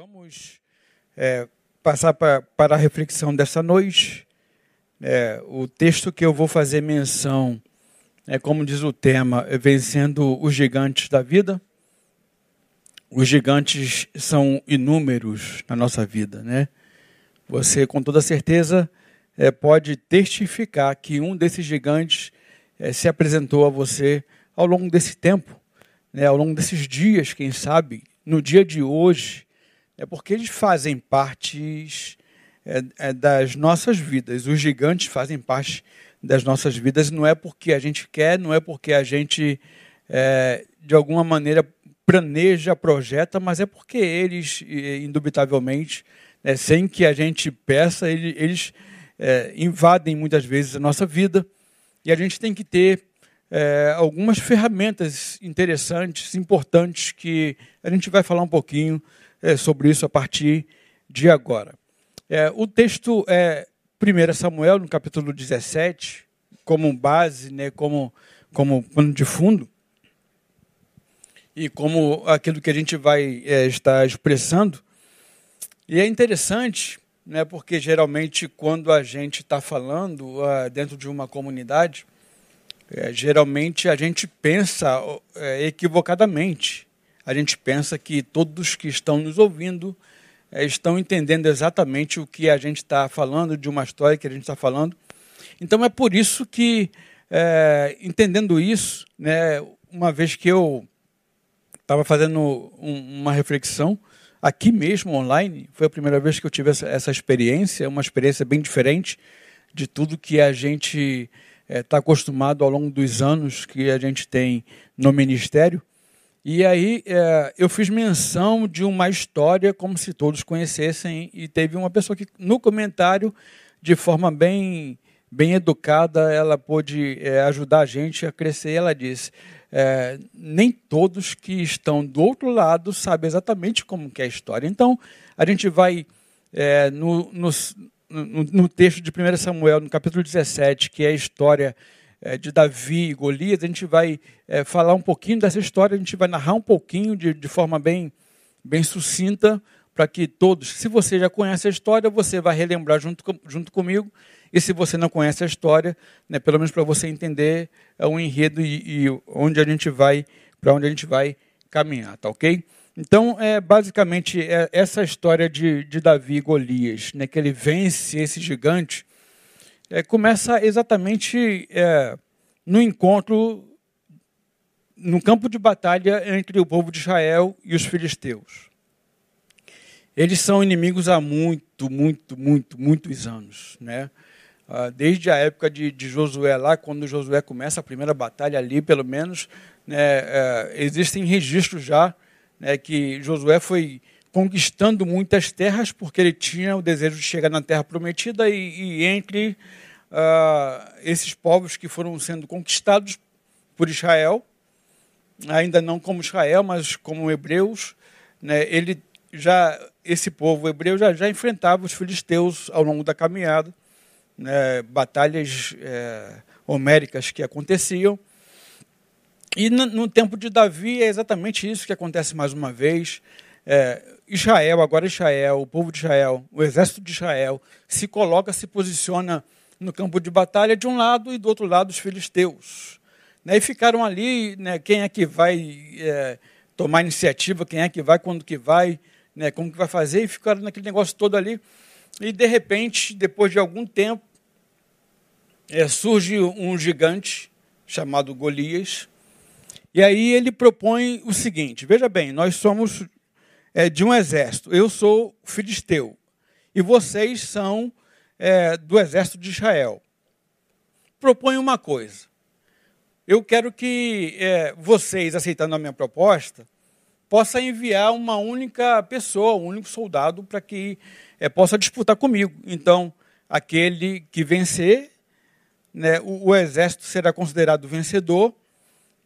Vamos é, passar pra, para a reflexão dessa noite. É, o texto que eu vou fazer menção é como diz o tema, é vencendo os gigantes da vida. Os gigantes são inúmeros na nossa vida, né? Você com toda certeza é, pode testificar que um desses gigantes é, se apresentou a você ao longo desse tempo, né? Ao longo desses dias, quem sabe, no dia de hoje é porque eles fazem parte é, é, das nossas vidas. Os gigantes fazem parte das nossas vidas. Não é porque a gente quer, não é porque a gente, é, de alguma maneira, planeja, projeta, mas é porque eles, indubitavelmente, né, sem que a gente peça, eles, eles é, invadem muitas vezes a nossa vida. E a gente tem que ter é, algumas ferramentas interessantes, importantes, que a gente vai falar um pouquinho é, sobre isso a partir de agora. É, o texto é 1 Samuel, no capítulo 17, como base, né, como, como pano de fundo, e como aquilo que a gente vai é, estar expressando. E é interessante, né, porque geralmente quando a gente está falando uh, dentro de uma comunidade, é, geralmente a gente pensa é, equivocadamente a gente pensa que todos que estão nos ouvindo é, estão entendendo exatamente o que a gente está falando, de uma história que a gente está falando. Então é por isso que, é, entendendo isso, né, uma vez que eu estava fazendo um, uma reflexão aqui mesmo online, foi a primeira vez que eu tive essa, essa experiência, uma experiência bem diferente de tudo que a gente está é, tá acostumado ao longo dos anos que a gente tem no ministério. E aí é, eu fiz menção de uma história como se todos conhecessem e teve uma pessoa que no comentário, de forma bem bem educada, ela pôde é, ajudar a gente a crescer. Ela disse: é, nem todos que estão do outro lado sabem exatamente como é a história. Então a gente vai é, no, no, no, no texto de 1 Samuel, no capítulo 17, que é a história de Davi e Golias, a gente vai é, falar um pouquinho dessa história, a gente vai narrar um pouquinho de, de forma bem, bem sucinta, para que todos, se você já conhece a história, você vai relembrar junto, junto comigo, e se você não conhece a história, né, pelo menos para você entender é um enredo e, e onde a gente vai, para onde a gente vai caminhar, tá ok? Então, é basicamente é essa história de, de Davi e Golias, né, que ele vence esse gigante é, começa exatamente é, no encontro, no campo de batalha entre o povo de Israel e os filisteus. Eles são inimigos há muito, muito, muito, muitos anos. Né? Ah, desde a época de, de, Josué lá, quando Josué começa a primeira batalha ali, pelo menos, né, é, existem registros já né, que Josué foi conquistando muitas terras porque ele tinha o desejo de chegar na terra prometida e, e entre uh, esses povos que foram sendo conquistados por Israel, ainda não como Israel, mas como hebreus, né, ele já esse povo hebreu já, já enfrentava os filisteus ao longo da caminhada, né, batalhas é, homéricas que aconteciam. E no, no, tempo de Davi é exatamente isso que acontece mais uma vez. É, Israel, agora Israel, o povo de Israel, o exército de Israel, se coloca, se posiciona no campo de batalha de um lado e do outro lado os filisteus. Né, e ficaram ali, né, quem é que vai é, tomar iniciativa, quem é que vai, quando que vai, né, como que vai fazer, e ficaram naquele negócio todo ali. E de repente, depois de algum tempo, é, surge um gigante chamado Golias, e aí ele propõe o seguinte: veja bem, nós somos é, de um exército, eu sou filisteu, e vocês são é, do exército de Israel. Propõe uma coisa. Eu quero que é, vocês, aceitando a minha proposta, possa enviar uma única pessoa, um único soldado, para que é, possa disputar comigo. Então, aquele que vencer, né, o, o, exército será considerado vencedor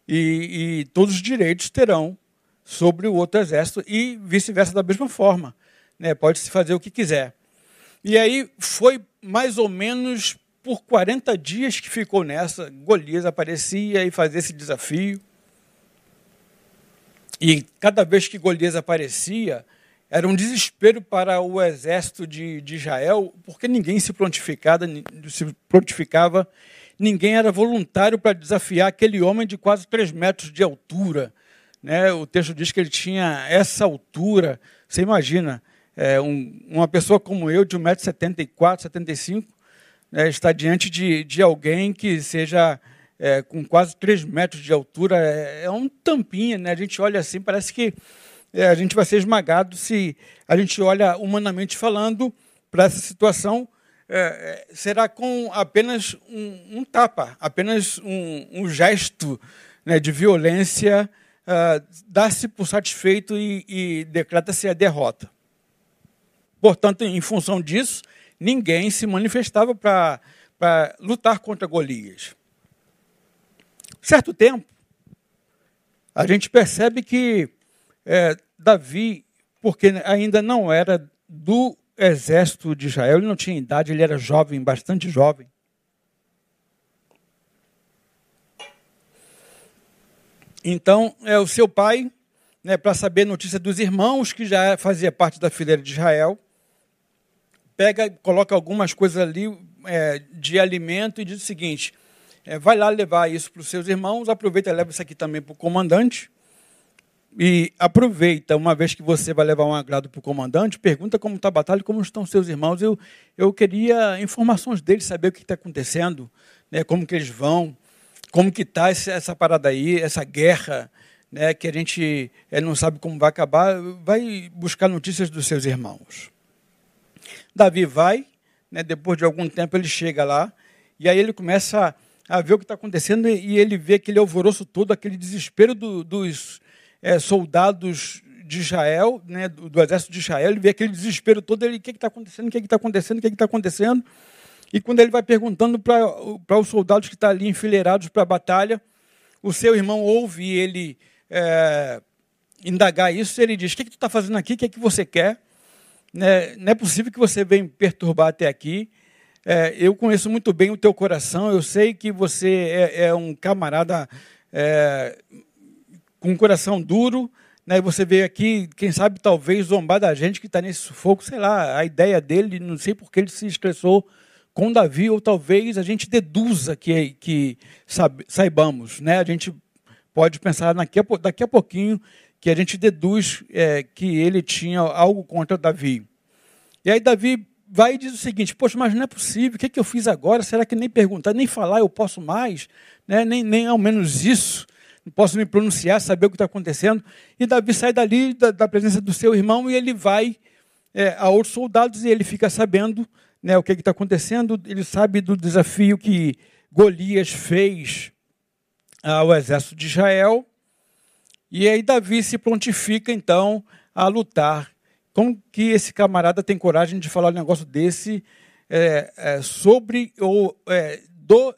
e, e todos os direitos terão sobre o outro exército e vice-versa da mesma forma. Né, Pode-se fazer o que quiser. E aí foi mais ou menos por 40 dias que ficou nessa. Golias aparecia e fazia esse desafio. E cada vez que Golias aparecia, era um desespero para o exército de, de Israel, porque ninguém se prontificava, se prontificava, ninguém era voluntário para desafiar aquele homem de quase 3 metros de altura. Né? O texto diz que ele tinha essa altura. Você imagina, é, um, uma pessoa como eu, de 1,74m, 75 né, está diante de, de alguém que seja é, com quase 3 metros de altura. É, é um tampinha, né? a gente olha assim, parece que é, a gente vai ser esmagado se a gente olha humanamente falando para essa situação. É, é, será com apenas um, um tapa, apenas um, um gesto né, de violência, uh, dá-se por satisfeito e, e decreta-se a derrota. Portanto, em função disso, ninguém se manifestava para lutar contra Golias. Certo tempo, a gente percebe que é, Davi, porque ainda não era do exército de Israel, ele não tinha idade, ele era jovem, bastante jovem. Então, é o seu pai, né, para saber notícia dos irmãos que já fazia parte da fileira de Israel, pega, coloca algumas coisas ali é, de alimento e diz o seguinte: é, vai lá levar isso para os seus irmãos, aproveita e leva isso aqui também para o comandante. E aproveita, uma vez que você vai levar um agrado para o comandante, pergunta como está a batalha, como estão seus irmãos. Eu, eu queria informações deles, saber o que está acontecendo, né, como que eles vão, como que está essa parada aí, essa guerra, né, que a gente não sabe como vai acabar. Vai buscar notícias dos seus irmãos. Davi vai, né, depois de algum tempo ele chega lá, e aí ele começa a, a ver o que está acontecendo e ele vê aquele alvoroço todo, aquele desespero do, dos é, soldados de Israel, né, do, do, exército de Israel, ele vê aquele desespero todo, ele, o que está acontecendo, o que está acontecendo, o que está acontecendo. E quando ele vai perguntando para os soldados que estão tá ali enfileirados para a batalha, o seu irmão ouve ele é, indagar isso, ele diz, o que, é que tu está fazendo aqui, o que é que você quer? Né, não é possível que você venha perturbar até aqui. É, eu conheço muito bem o teu coração, eu sei que você é, é um camarada é, com um coração duro, né? você veio aqui, quem sabe, talvez zombar da gente que está nesse sufoco, sei lá, a ideia dele, não sei por que ele se estressou com Davi, ou talvez a gente deduza que, que saibamos, né? A gente pode pensar daqui a, daqui a pouquinho que a gente deduz é, que ele tinha algo contra Davi. E aí Davi vai e diz o seguinte: Poxa, mas não é possível, o que, é que eu fiz agora? Será que nem perguntar, nem falar eu posso mais? Né? Nem, nem ao menos isso não posso me pronunciar, saber o que está acontecendo. E Davi sai dali, da, da, presença do seu irmão, e ele vai é, a outros soldados e ele fica sabendo né, o que está acontecendo. Ele sabe do desafio que Golias fez ao exército de Israel. E aí Davi se prontifica, então, a lutar. Como que esse camarada tem coragem de falar um negócio desse é, é, sobre ou é, do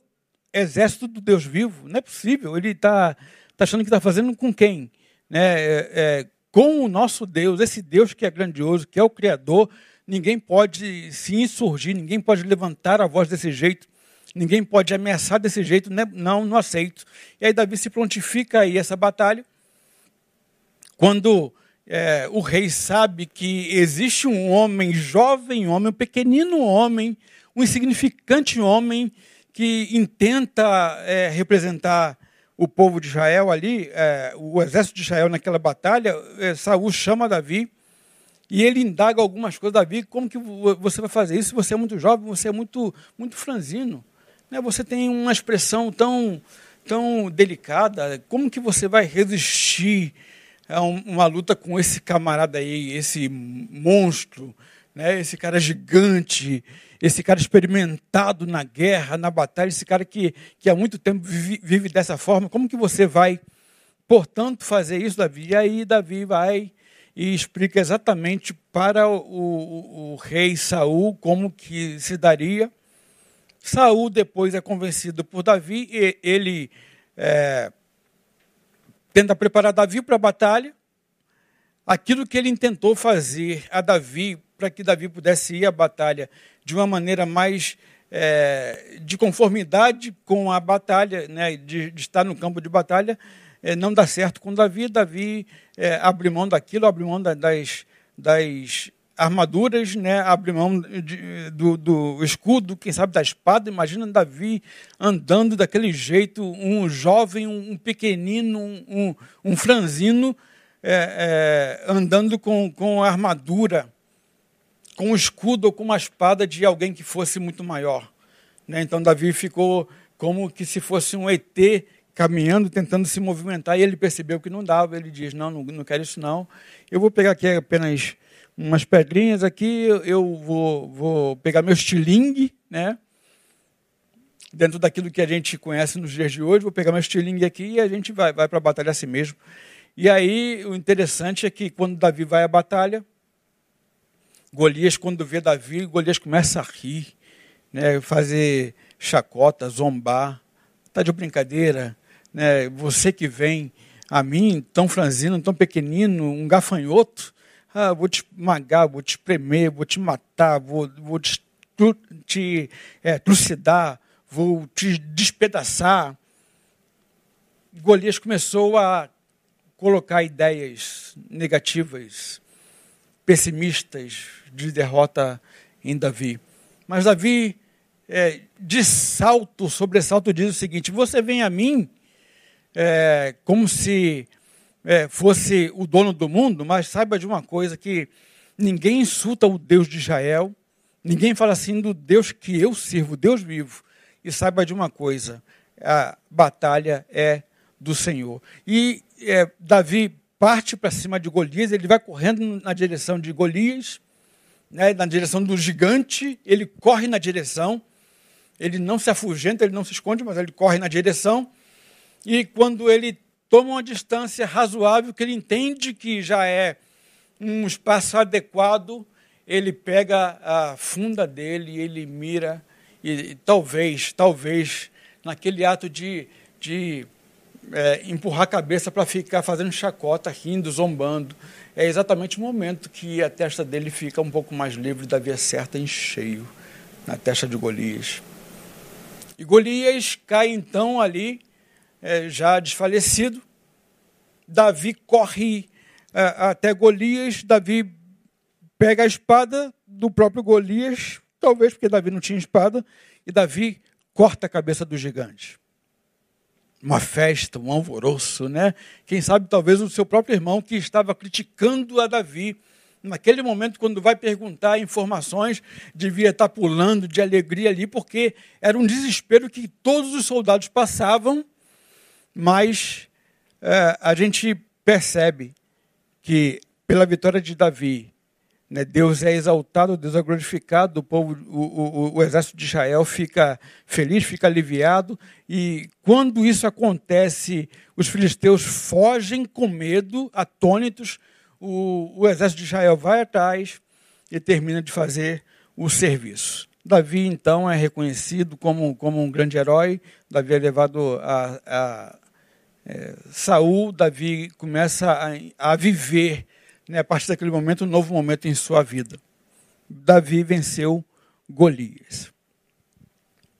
exército do Deus vivo? Não é possível. Ele está está achando que está fazendo com quem? Né? É, é, com o nosso Deus, esse Deus que é grandioso, que é o Criador, ninguém pode se insurgir, ninguém pode levantar a voz desse jeito, ninguém pode ameaçar desse jeito, né? não, não aceito. E aí Davi se prontifica aí essa batalha, quando é, o rei sabe que existe um homem jovem, homem, um pequenino homem, um insignificante homem que intenta é, representar o povo de Israel ali, é, o exército de Israel naquela batalha, é, Saul chama Davi e ele indaga algumas coisas. Davi, como que você vai fazer isso? Você é muito jovem, você é muito, muito franzino. Né? Você tem uma expressão tão, tão delicada. Como que você vai resistir a uma luta com esse camarada aí, esse monstro, né? esse cara gigante? esse cara experimentado na guerra, na batalha, esse cara que, que há muito tempo vive, vive dessa forma, como que você vai, portanto, fazer isso, Davi? E aí Davi vai e explica exatamente para o, o, o rei Saul como que se daria. Saul depois é convencido por Davi e ele é, tenta preparar Davi para a batalha. Aquilo que ele intentou fazer a Davi para que Davi pudesse ir à batalha de uma maneira mais é, de conformidade com a batalha, né, de, de estar no campo de batalha, não dá certo com Davi. Davi é, abre mão daquilo, abre mão das, das armaduras, né, abre mão de, do, do, escudo, quem sabe da espada. Imagina Davi andando daquele jeito, um jovem, um pequenino, um, um franzino, é, é, andando com, com a armadura, com o escudo ou com uma espada de alguém que fosse muito maior. Né? Então Davi ficou como que se fosse um ET caminhando, tentando se movimentar, e ele percebeu que não dava. Ele diz: Não, não, não quero isso não. Eu vou pegar aqui apenas umas pedrinhas aqui, eu vou, vou pegar meu estilingue, né? Dentro daquilo que a gente conhece nos dias de hoje, vou pegar meu estilingue aqui e a gente vai, vai para a batalha assim mesmo. E aí, o interessante é que quando Davi vai à batalha, Golias, quando vê Davi, Golias começa a rir, né, fazer chacota, zombar. Está de brincadeira, né? Você que vem a mim, tão franzino, tão pequenino, um gafanhoto, ah, vou te esmagar, vou te espremer, vou te matar, vou, vou te, te é, trucidar, vou te despedaçar. Golias começou a colocar ideias negativas, pessimistas de derrota em Davi. Mas Davi, é, de salto, sobressalto, diz o seguinte: Você vem a mim é, como se é, fosse o dono do mundo, mas saiba de uma coisa: que ninguém insulta o Deus de Israel, ninguém fala assim do Deus que eu sirvo, Deus vivo. E saiba de uma coisa: a batalha é do Senhor. E é, Davi parte para cima de Golias, ele vai correndo na direção de Golias, né, na direção do gigante, ele corre na direção, ele não se afugenta, ele não se esconde, mas ele corre na direção. E quando ele toma uma distância razoável, que ele entende que já é um espaço adequado, ele pega a funda dele e ele mira, e, e talvez, talvez, naquele ato de, de é, empurrar a cabeça para ficar fazendo chacota, rindo, zombando, é exatamente o momento que a testa dele fica um pouco mais livre da via certa em cheio, na testa de Golias. E Golias cai então ali é, já desfalecido. Davi corre é, até Golias, Davi pega a espada do próprio Golias, talvez porque Davi não tinha espada, e Davi corta a cabeça do gigante. Uma festa, um alvoroço, né? Quem sabe talvez o seu próprio irmão que estava criticando a Davi, naquele momento, quando vai perguntar informações, devia estar pulando de alegria ali, porque era um desespero que todos os soldados passavam mas é, a gente percebe que pela vitória de Davi, né, Deus é exaltado, Deus é glorificado, o povo, o, o, o, exército de Israel fica feliz, fica aliviado, e quando isso acontece, os filisteus fogem com medo, atônitos, o, o exército de Israel vai atrás e termina de fazer o serviço. Davi, então, é reconhecido como, como um grande herói. Davi é levado a, a, é, Saul, Davi começa a, a viver, né, a partir daquele momento, um novo momento em sua vida. Davi venceu Golias.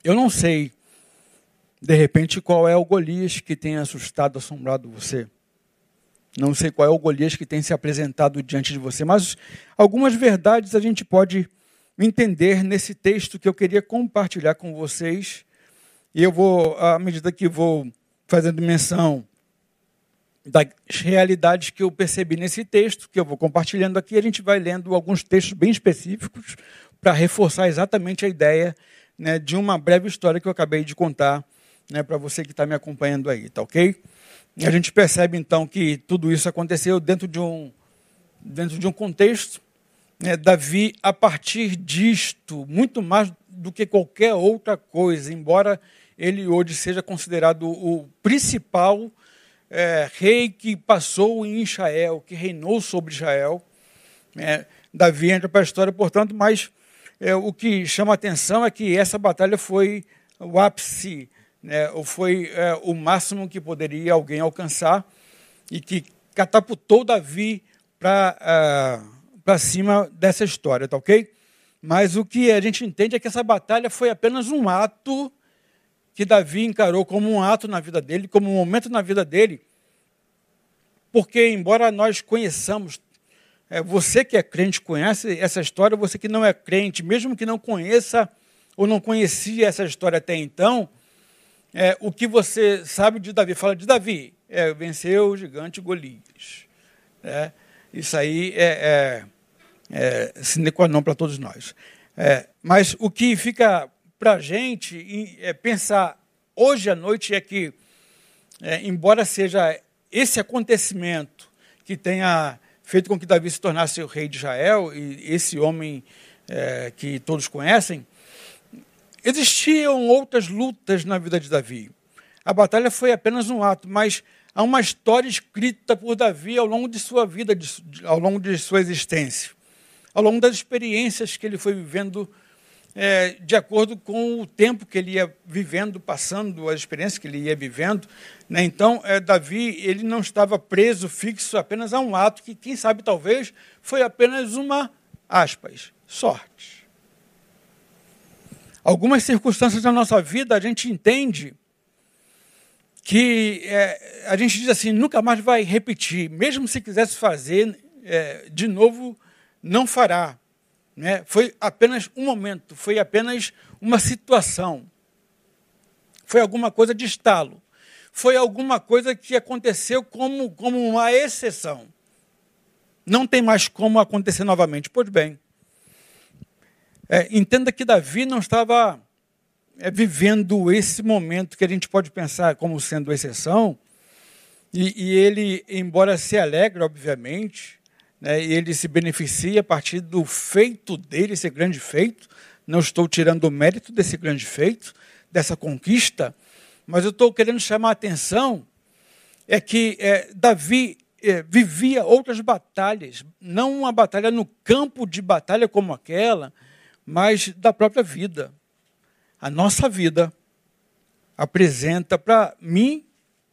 Eu não sei, de repente, qual é o Golias que tem assustado, assombrado você. Não sei qual é o Golias que tem se apresentado diante de você, mas algumas verdades a gente pode entender nesse texto que eu queria compartilhar com vocês. E eu vou, à medida que vou fazendo menção das realidades que eu percebi nesse texto, que eu vou compartilhando aqui, a gente vai lendo alguns textos bem específicos para reforçar exatamente a ideia né, de uma breve história que eu acabei de contar né, para você que está me acompanhando aí, tá ok? A gente percebe então que tudo isso aconteceu dentro de um, dentro de um contexto. Né, Davi, a partir disto, muito mais do que qualquer outra coisa, embora ele hoje seja considerado o principal é, rei que passou em Israel, que reinou sobre Israel. É, Davi entra para a história, portanto, mas é, o que chama atenção é que essa batalha foi o ápice, né, ou foi é, o máximo que poderia alguém alcançar e que catapultou Davi para uh, cima dessa história, tá ok? Mas o que a gente entende é que essa batalha foi apenas um ato que Davi encarou como um ato na vida dele, como um momento na vida dele, porque, embora nós conheçamos é, você que é crente conhece essa história, você que não é crente, mesmo que não conheça ou não conhecia essa história até então, é, o que você sabe de Davi? Fala de Davi, é, venceu o gigante Golias. É, isso aí é, é, é sine qua non para todos nós. É, mas o que fica para a gente é pensar hoje à noite é que, é, embora seja esse acontecimento que tenha feito com que Davi se tornasse o rei de Israel, e esse homem é, que todos conhecem, existiam outras lutas na vida de Davi. A batalha foi apenas um ato, mas há uma história escrita por Davi ao longo de sua vida, de, ao longo de sua existência, ao longo das experiências que ele foi vivendo é, de acordo com o tempo que ele ia vivendo, passando, as experiências que ele ia vivendo. Né? Então, é, Davi ele não estava preso, fixo apenas a um ato que, quem sabe, talvez, foi apenas uma, aspas, sorte. Algumas circunstâncias da nossa vida a gente entende que é, a gente diz assim, nunca mais vai repetir, mesmo se quisesse fazer é, de novo, não fará. Né? Foi apenas um momento, foi apenas uma situação. Foi alguma coisa de estalo. Foi alguma coisa que aconteceu como, como uma exceção. Não tem mais como acontecer novamente. Pois bem, é, entenda que Davi não estava é, vivendo esse momento que a gente pode pensar como sendo exceção, e, e ele, embora se alegre, obviamente, né, e ele se beneficia a partir do feito dele, esse grande feito. Não estou tirando o mérito desse grande feito, dessa conquista, mas eu estou querendo chamar a atenção é que é, Davi é, vivia outras batalhas, não uma batalha no campo de batalha como aquela, mas da própria vida. A nossa vida apresenta para mim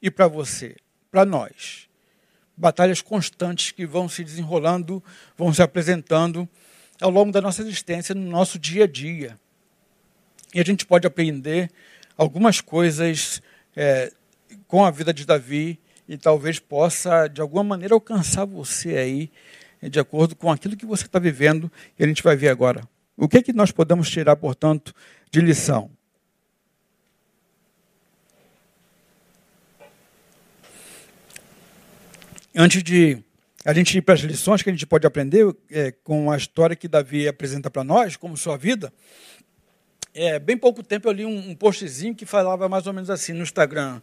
e para você, para nós, batalhas constantes que vão se desenrolando, vão se apresentando ao longo da nossa existência, no nosso dia a dia. E a gente pode aprender algumas coisas é, com a vida de Davi e talvez possa, de alguma maneira, alcançar você aí, de acordo com aquilo que você está vivendo, e a gente vai ver agora. O que, é que nós podemos tirar, portanto, de lição? Antes de a gente ir para as lições que a gente pode aprender é, com a história que Davi apresenta para nós, como sua vida, é, bem pouco tempo eu li um, um postzinho que falava mais ou menos assim no Instagram,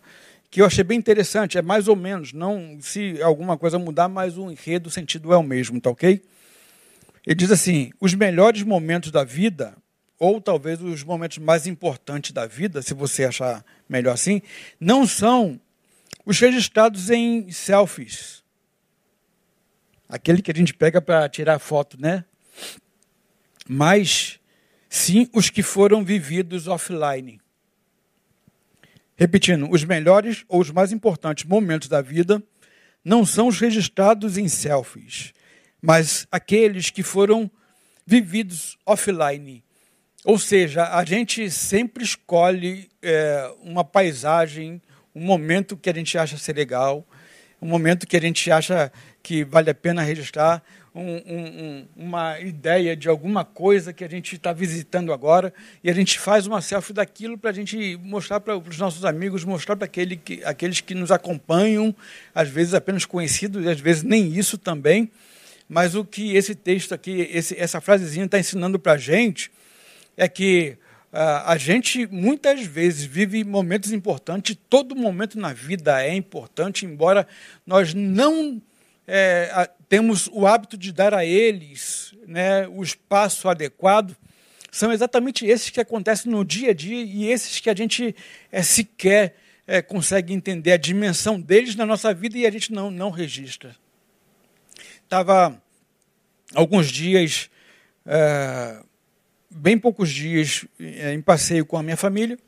que eu achei bem interessante, é mais ou menos, não se alguma coisa mudar, mas o enredo, o sentido é o mesmo, tá ok? Ele diz assim: os melhores momentos da vida, ou talvez os momentos mais importantes da vida, se você achar melhor assim, não são os registrados em selfies aquele que a gente pega para tirar foto, né? Mas sim os que foram vividos offline. Repetindo, os melhores ou os mais importantes momentos da vida não são os registrados em selfies, mas aqueles que foram vividos offline. Ou seja, a gente sempre escolhe é, uma paisagem, um momento que a gente acha ser legal, um momento que a gente acha que vale a pena registrar, um, um, uma ideia de alguma coisa que a gente está visitando agora, e a gente faz uma selfie daquilo para a gente mostrar para os nossos amigos, mostrar para aquele que, aqueles que nos acompanham, às vezes apenas conhecidos, e às vezes nem isso também. Mas o que esse texto aqui, esse, essa frasezinha está ensinando para a gente é que uh, a gente muitas vezes vive momentos importantes, todo momento na vida é importante, embora nós não é, temos o hábito de dar a eles né, o espaço adequado, são exatamente esses que acontecem no dia a dia e esses que a gente é, sequer é, consegue entender a dimensão deles na nossa vida e a gente não, não registra. Estava alguns dias, é, bem poucos dias, é, em passeio com a minha família,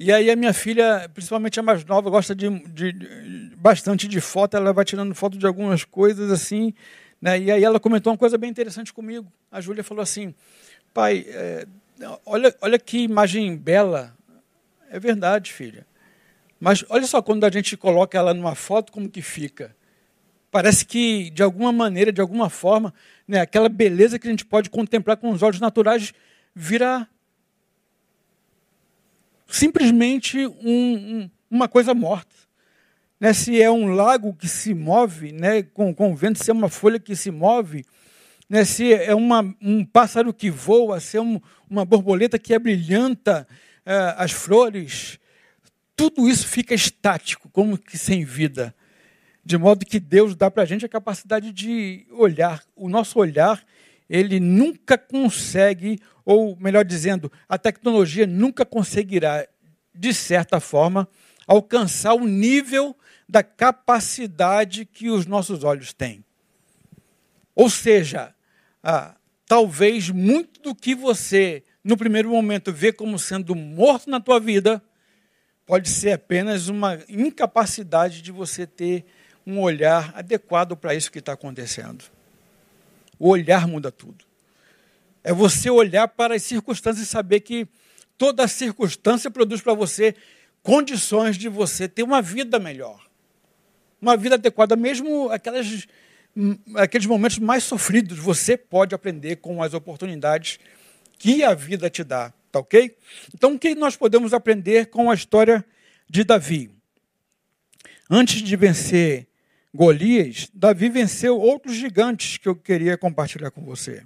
e aí a minha filha, principalmente a mais nova, gosta de, de, de, bastante de foto, ela vai tirando foto de algumas coisas assim, né? E aí ela comentou uma coisa bem interessante comigo. A Júlia falou assim, pai, é, olha, olha que imagem bela. É verdade, filha. Mas olha só quando a gente coloca ela numa foto, como que fica. Parece que, de alguma maneira, de alguma forma, né, aquela beleza que a gente pode contemplar com os olhos naturais vira simplesmente um, um, uma coisa morta. Né, se é um lago que se move né, com, com o vento, se é uma folha que se move, né, se é uma, um pássaro que voa, se é um, uma borboleta que abrilhanta é, as flores, tudo isso fica estático, como que sem vida. De modo que Deus dá para a gente a capacidade de olhar. O nosso olhar, ele nunca consegue, ou melhor dizendo, a tecnologia nunca conseguirá, de certa forma, alcançar o nível da capacidade que os nossos olhos têm. Ou seja, ah, talvez muito do que você, no primeiro momento, vê como sendo morto na tua vida, pode ser apenas uma incapacidade de você ter um olhar adequado para isso que está acontecendo. O olhar muda tudo. É você olhar para as circunstâncias e saber que toda circunstância produz para você condições de você ter uma vida melhor. Uma vida adequada, mesmo aquelas, aqueles momentos mais sofridos, você pode aprender com as oportunidades que a vida te dá, tá ok? Então, o que nós podemos aprender com a história de Davi? Antes de vencer Golias, Davi venceu outros gigantes que eu queria compartilhar com você.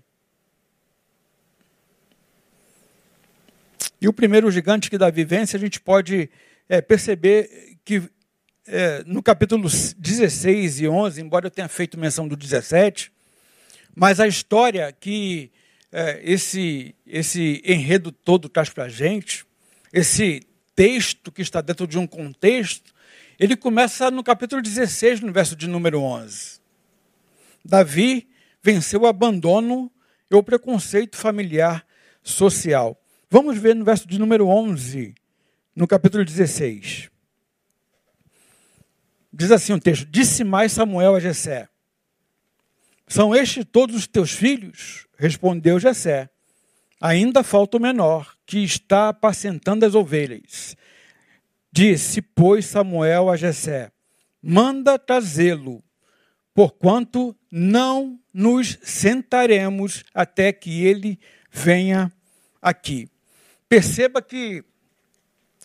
E o primeiro gigante que Davi vence, a gente pode é, perceber que é, no capítulo 16 e 11, embora eu tenha feito menção do 17, mas a história que é, esse, esse enredo todo traz para a gente, esse texto que está dentro de um contexto, ele começa no capítulo 16, no verso de número 11. Davi venceu o abandono e o preconceito familiar social. Vamos ver no verso de número 11, no capítulo 16. Diz assim o texto: Disse mais Samuel a Jessé: São estes todos os teus filhos? Respondeu Jessé: Ainda falta o menor, que está apacentando as ovelhas. Disse, pois, Samuel a Jessé: Manda trazê-lo, porquanto não nos sentaremos até que ele venha aqui. Perceba que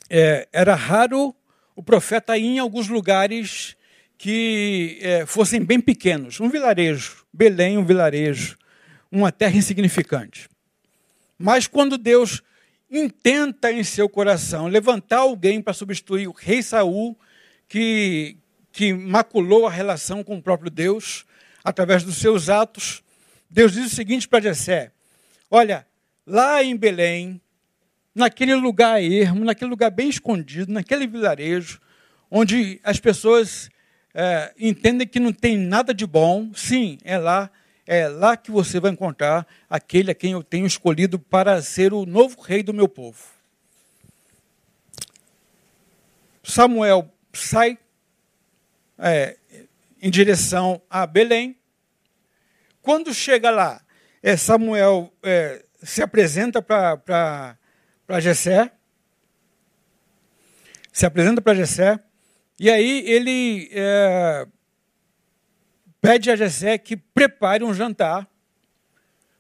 é, era raro o profeta ir em alguns lugares que é, fossem bem pequenos. Um vilarejo, Belém, um vilarejo, uma terra insignificante. Mas quando Deus intenta em seu coração levantar alguém para substituir o rei Saul, que, que maculou a relação com o próprio Deus através dos seus atos. Deus diz o seguinte para Jessé: Olha, lá em Belém, naquele lugar ermo, naquele lugar bem escondido, naquele vilarejo, onde as pessoas é, entendem que não tem nada de bom, sim, é lá é lá que você vai encontrar aquele a quem eu tenho escolhido para ser o novo rei do meu povo. Samuel sai é, em direção a Belém. Quando chega lá, é, Samuel é, se apresenta para Jessé. Se apresenta para Jessé. E aí ele é, pede a Jessé que prepare um jantar,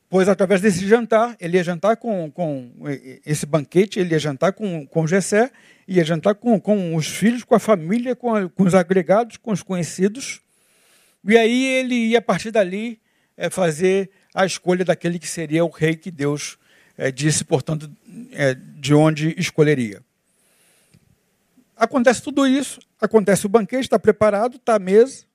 pois através desse jantar, ele ia jantar com, com esse banquete, ele ia jantar com, com Jessé, ia jantar com, com os filhos, com a família, com, a, com os agregados, com os conhecidos, e aí ele ia a partir dali é, fazer a escolha daquele que seria o rei que Deus é, disse, portanto, é, de onde escolheria. Acontece tudo isso, acontece o banquete, está preparado, está à mesa,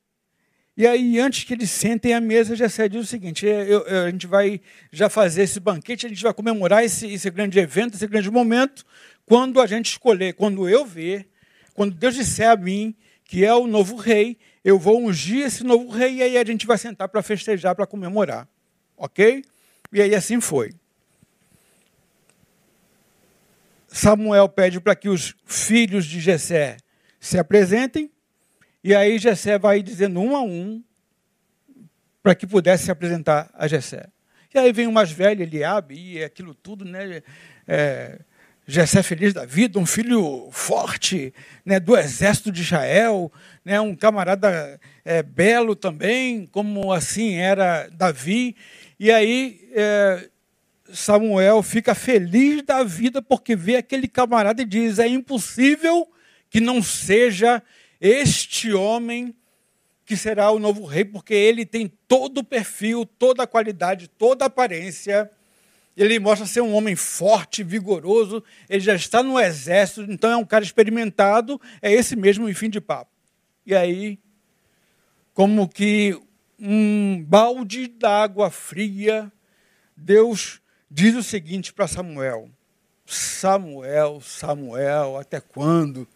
e aí, antes que eles sentem à mesa, Jessé diz o seguinte: eu, eu, a gente vai já fazer esse banquete, a gente vai comemorar esse, esse grande evento, esse grande momento, quando a gente escolher, quando eu ver, quando Deus disser a mim que é o novo rei, eu vou ungir esse novo rei e aí a gente vai sentar para festejar, para comemorar. Ok? E aí assim foi. Samuel pede para que os filhos de Jessé se apresentem. E aí Jessé vai dizendo um a um para que pudesse se apresentar a Jessé. E aí vem o mais velho, Eliabe, e aquilo tudo, né? É, Jessé feliz da vida, um filho forte, né, do exército de Israel, né, um camarada é, belo também, como assim era Davi. E aí é, Samuel fica feliz da vida porque vê aquele camarada e diz: é impossível que não seja este homem que será o novo rei, porque ele tem todo o perfil, toda a qualidade, toda a aparência. Ele mostra ser um homem forte, vigoroso, ele já está no exército, então é um cara experimentado, é esse mesmo em fim de papo. E aí, como que um balde d'água fria, Deus diz o seguinte para Samuel: Samuel, Samuel, até quando?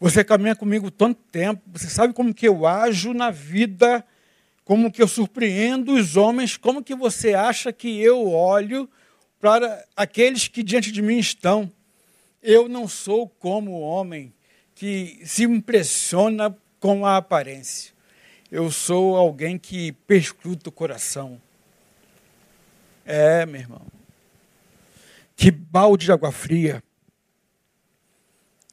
Você caminha comigo tanto tempo, você sabe como que eu ajo na vida, como que eu surpreendo os homens, como que você acha que eu olho para aqueles que diante de mim estão. Eu não sou como o homem que se impressiona com a aparência. Eu sou alguém que perscruta o coração. É, meu irmão. Que balde de água fria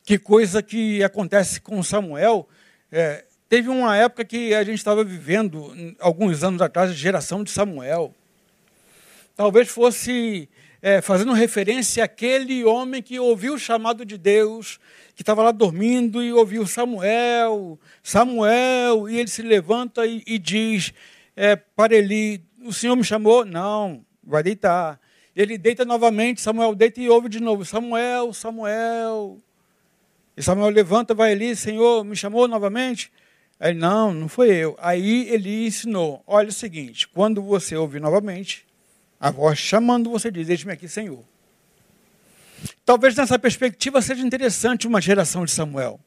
que coisa que acontece com Samuel. É, teve uma época que a gente estava vivendo, alguns anos atrás, a geração de Samuel. Talvez fosse é, fazendo referência àquele homem que ouviu o chamado de Deus, que estava lá dormindo e ouviu Samuel, Samuel, e ele se levanta e, e diz é, para ele: O Senhor me chamou? Não, vai deitar. Ele deita novamente, Samuel deita e ouve de novo: Samuel, Samuel. E Samuel levanta, vai ali, Senhor, me chamou novamente? Aí, não, não foi eu. Aí ele ensinou: olha o seguinte, quando você ouvir novamente, a voz chamando, você diz: Deixe-me aqui, Senhor. Talvez nessa perspectiva seja interessante uma geração de Samuel.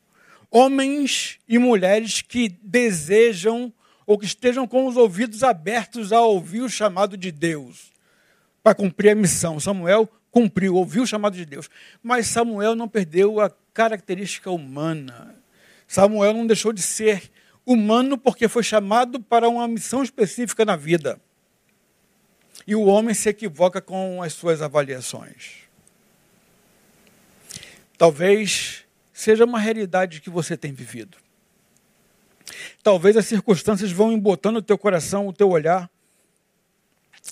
Homens e mulheres que desejam ou que estejam com os ouvidos abertos a ouvir o chamado de Deus para cumprir a missão. Samuel cumpriu, ouviu o chamado de Deus. Mas Samuel não perdeu a característica humana. Samuel não deixou de ser humano porque foi chamado para uma missão específica na vida. E o homem se equivoca com as suas avaliações. Talvez seja uma realidade que você tem vivido. Talvez as circunstâncias vão embotando o teu coração, o teu olhar.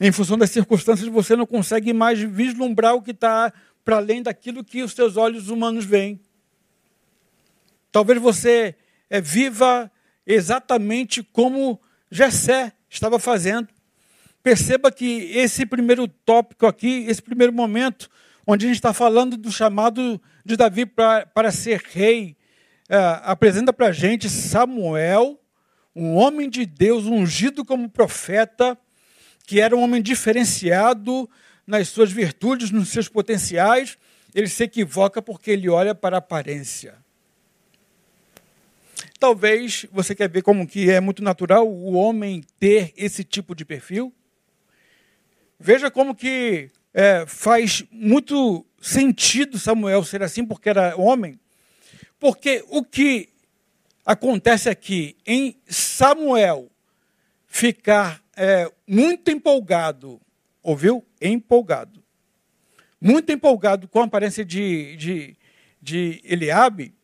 Em função das circunstâncias, você não consegue mais vislumbrar o que está para além daquilo que os teus olhos humanos veem. Talvez você é, viva exatamente como Jessé estava fazendo. Perceba que esse primeiro tópico aqui, esse primeiro momento, onde a gente está falando do chamado de Davi pra, para ser rei, é, apresenta para a gente Samuel, um homem de Deus ungido como profeta, que era um homem diferenciado nas suas virtudes, nos seus potenciais. Ele se equivoca porque ele olha para a aparência. Talvez você quer ver como que é muito natural o homem ter esse tipo de perfil. Veja como que é, faz muito sentido Samuel ser assim, porque era homem. Porque o que acontece aqui em Samuel ficar é, muito empolgado, ouviu? Empolgado. Muito empolgado com a aparência de, de, de Eliabe,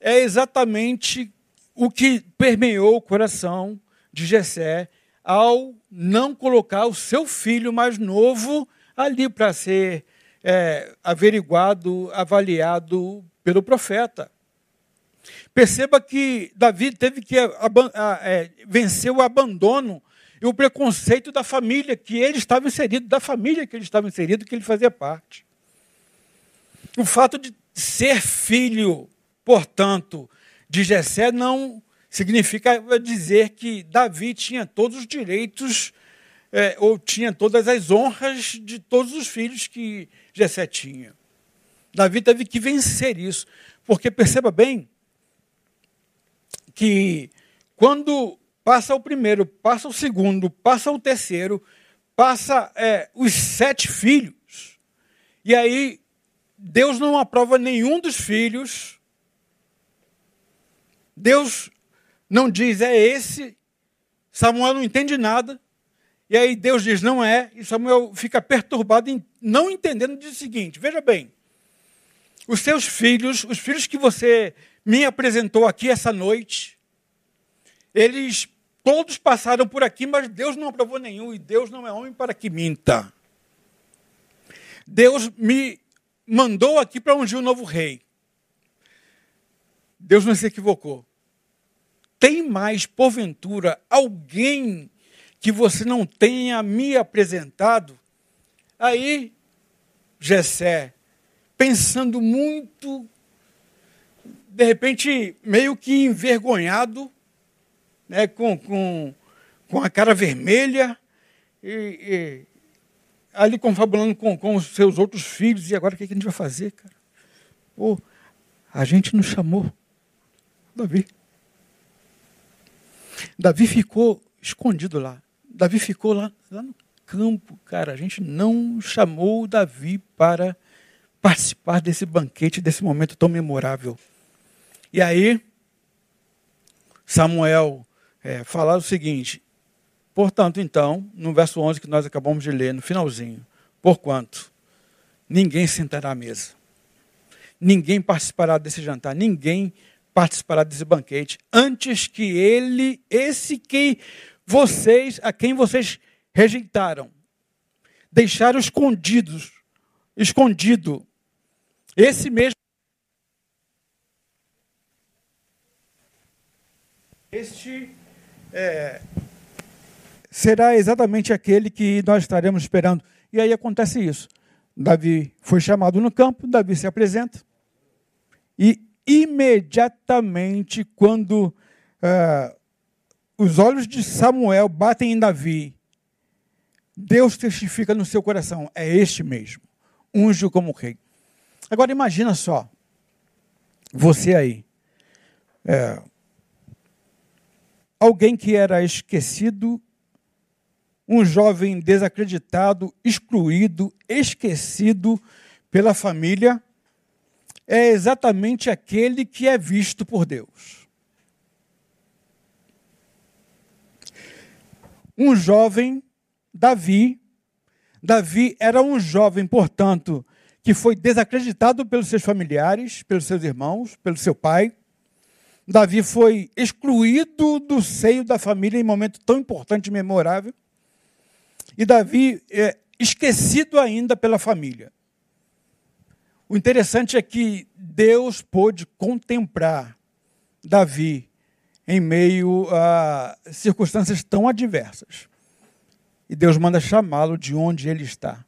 é exatamente o que permeou o coração de Jessé ao não colocar o seu filho mais novo ali para ser é, averiguado, avaliado pelo profeta. Perceba que Davi teve que é, vencer o abandono e o preconceito da família que ele estava inserido, da família que ele estava inserido, que ele fazia parte. O fato de ser filho Portanto, de Jessé não significa dizer que Davi tinha todos os direitos é, ou tinha todas as honras de todos os filhos que Jessé tinha. Davi teve que vencer isso, porque perceba bem que quando passa o primeiro, passa o segundo, passa o terceiro, passa é, os sete filhos, e aí Deus não aprova nenhum dos filhos Deus não diz é esse, Samuel não entende nada, e aí Deus diz não é, e Samuel fica perturbado, em, não entendendo, diz o seguinte: veja bem, os seus filhos, os filhos que você me apresentou aqui essa noite, eles todos passaram por aqui, mas Deus não aprovou nenhum, e Deus não é homem para que minta. Deus me mandou aqui para ungir um novo rei. Deus não se equivocou. Tem mais, porventura, alguém que você não tenha me apresentado? Aí, Jessé, pensando muito, de repente, meio que envergonhado, né, com, com, com a cara vermelha, e, e ali confabulando com, com os seus outros filhos, e agora o que, a gente vai fazer, cara? Pô, a gente nos chamou Davi. Davi ficou escondido lá. Davi ficou lá, lá no campo, cara. A gente não chamou Davi para participar desse banquete, desse momento tão memorável. E aí, Samuel é, fala o seguinte: portanto, então, no verso 11 que nós acabamos de ler, no finalzinho, porquanto ninguém sentará à mesa, ninguém participará desse jantar, ninguém participará desse banquete, antes que ele, esse que vocês, a quem vocês rejeitaram, deixaram escondidos, escondido, esse mesmo este é, será exatamente aquele que nós estaremos esperando. E aí acontece isso. Davi foi chamado no campo, Davi se apresenta, e imediatamente, quando uh, os olhos de Samuel batem em Davi, Deus testifica no seu coração: é este mesmo, unge como rei. Agora imagina só, você aí, é, alguém que era esquecido, um jovem desacreditado, excluído, esquecido pela família, é exatamente aquele que é visto por Deus. Um jovem, Davi, Davi era um jovem, portanto, que foi desacreditado pelos seus familiares, pelos seus irmãos, pelo seu pai. Davi foi excluído do seio da família em um momento tão importante e memorável. E Davi é esquecido ainda pela família. O interessante é que Deus pôde contemplar Davi em meio a circunstâncias tão adversas. E Deus manda chamá-lo de onde ele está.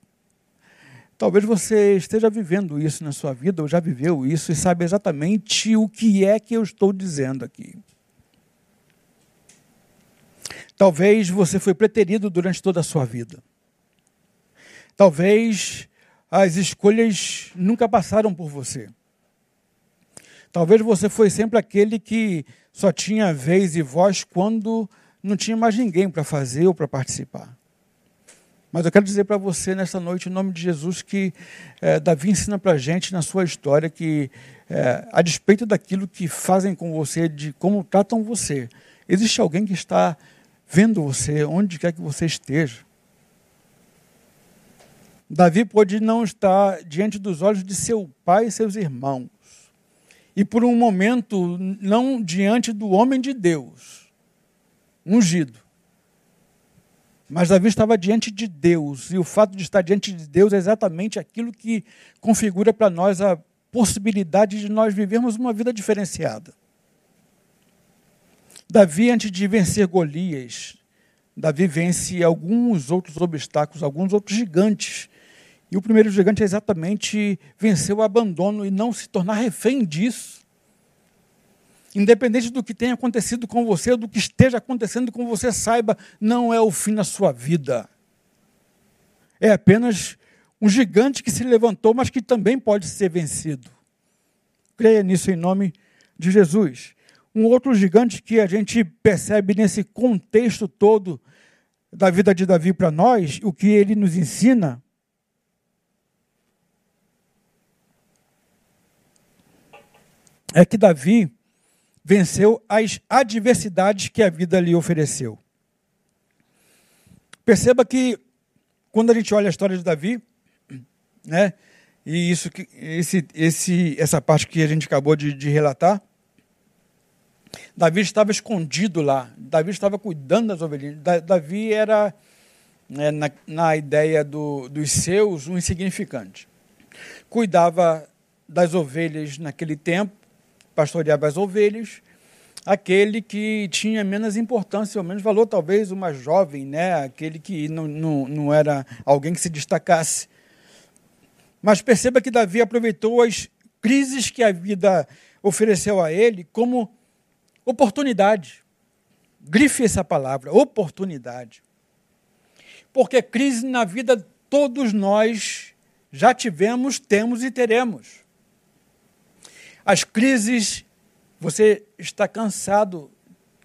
Talvez você esteja vivendo isso na sua vida, ou já viveu isso, e sabe exatamente o que é que eu estou dizendo aqui. Talvez você foi preterido durante toda a sua vida. Talvez as escolhas nunca passaram por você. Talvez você foi sempre aquele que só tinha vez e voz quando não tinha mais ninguém para fazer ou para participar. Mas eu quero dizer para você nessa noite, em nome de Jesus, que é, Davi ensina para a gente na sua história que, é, a despeito daquilo que fazem com você, de como tratam você, existe alguém que está vendo você, onde quer que você esteja. Davi pôde não estar diante dos olhos de seu pai e seus irmãos. E por um momento, não diante do homem de Deus, ungido. Mas Davi estava diante de Deus, e o fato de estar diante de Deus é exatamente aquilo que configura para nós a possibilidade de nós vivermos uma vida diferenciada. Davi, antes de vencer Golias, Davi vence alguns outros obstáculos, alguns outros gigantes e o primeiro gigante é exatamente vencer o abandono e não se tornar refém disso. Independente do que tenha acontecido com você, do que esteja acontecendo com você, saiba, não é o fim da sua vida. É apenas um gigante que se levantou, mas que também pode ser vencido. Creia nisso em nome de Jesus. Um outro gigante que a gente percebe nesse contexto todo da vida de Davi para nós, o que ele nos ensina, é que Davi venceu as adversidades que a vida lhe ofereceu. Perceba que quando a gente olha a história de Davi, né, E isso que esse, esse, essa parte que a gente acabou de, de relatar, Davi estava escondido lá. Davi estava cuidando das ovelhinhas. Davi era, né, na, na ideia do, dos seus, um insignificante. Cuidava das ovelhas naquele tempo, pastoreava as ovelhas, aquele que tinha menos importância, ou menos valor, talvez mais jovem, né? aquele que não, não, não era alguém que se destacasse. Mas perceba que Davi aproveitou as crises que a vida ofereceu a ele como oportunidade. Grife essa palavra, oportunidade. Porque crise na vida todos nós já tivemos, temos e teremos. As crises você está cansado,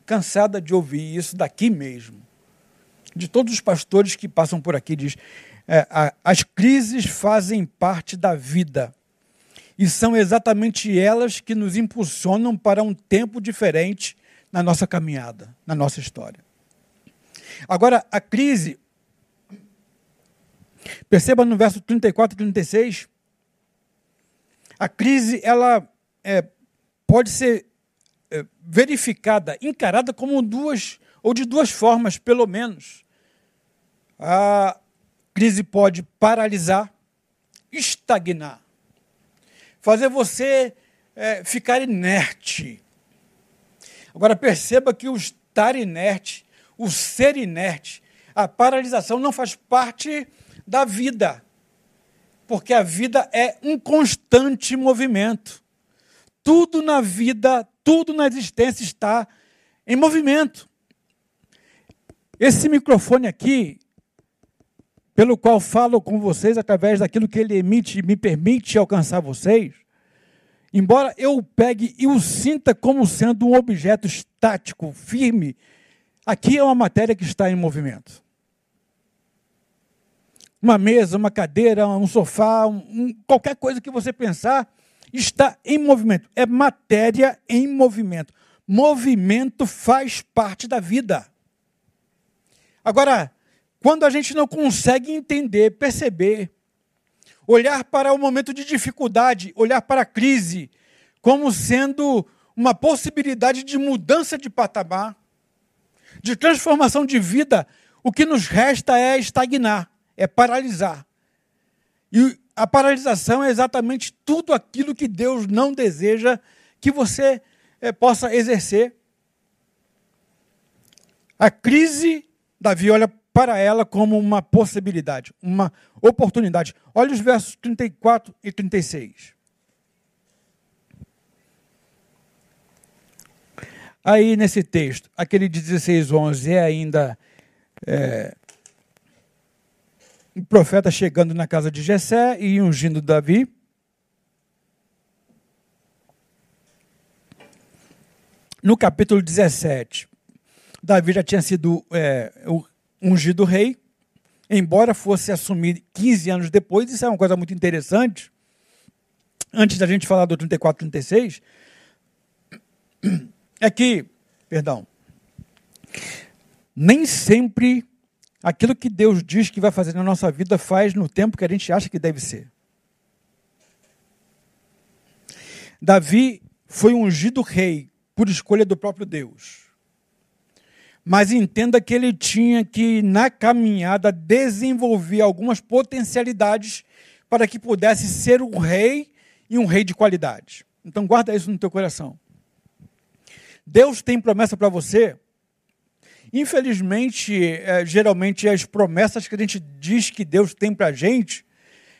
cansada de ouvir isso daqui mesmo. De todos os pastores que passam por aqui, diz: é, a, as crises fazem parte da vida. E são exatamente elas que nos impulsionam para um tempo diferente na nossa caminhada, na nossa história. Agora, a crise. Perceba no verso 34 e 36. A crise, ela é, pode ser é, verificada, encarada como duas, ou de duas formas, pelo menos. A crise pode paralisar, estagnar, fazer você é, ficar inerte. Agora perceba que o estar inerte, o ser inerte, a paralisação não faz parte da vida, porque a vida é um constante movimento. Tudo na vida tudo na existência está em movimento. Esse microfone aqui, pelo qual falo com vocês através daquilo que ele emite e me permite alcançar vocês, embora eu pegue e o sinta como sendo um objeto estático, firme, aqui é uma matéria que está em movimento. Uma mesa, uma cadeira, um sofá, um, qualquer coisa que você pensar, está em movimento. É matéria em movimento. Movimento faz parte da vida. Agora, quando a gente não consegue entender, perceber, olhar para o momento de dificuldade, olhar para a crise, como sendo uma possibilidade de mudança de patamar, de transformação de vida, o que nos resta é estagnar, é paralisar. E a paralisação é exatamente tudo aquilo que Deus não deseja que você é, possa exercer. A crise, Davi olha para ela como uma possibilidade, uma oportunidade. Olha os versos 34 e 36. Aí nesse texto, aquele de 16, 11 é ainda é, o profeta chegando na casa de Jessé e ungindo Davi. No capítulo 17, Davi já tinha sido é, ungido rei, embora fosse assumir 15 anos depois, isso é uma coisa muito interessante. Antes da gente falar do 34, 36, é que, perdão, nem sempre aquilo que Deus diz que vai fazer na nossa vida, faz no tempo que a gente acha que deve ser. Davi foi ungido rei por escolha do próprio Deus. Mas entenda que ele tinha que, na caminhada, desenvolver algumas potencialidades para que pudesse ser um rei e um rei de qualidade. Então, guarda isso no teu coração. Deus tem promessa para você Infelizmente, é, geralmente as promessas que a gente diz que Deus tem para a gente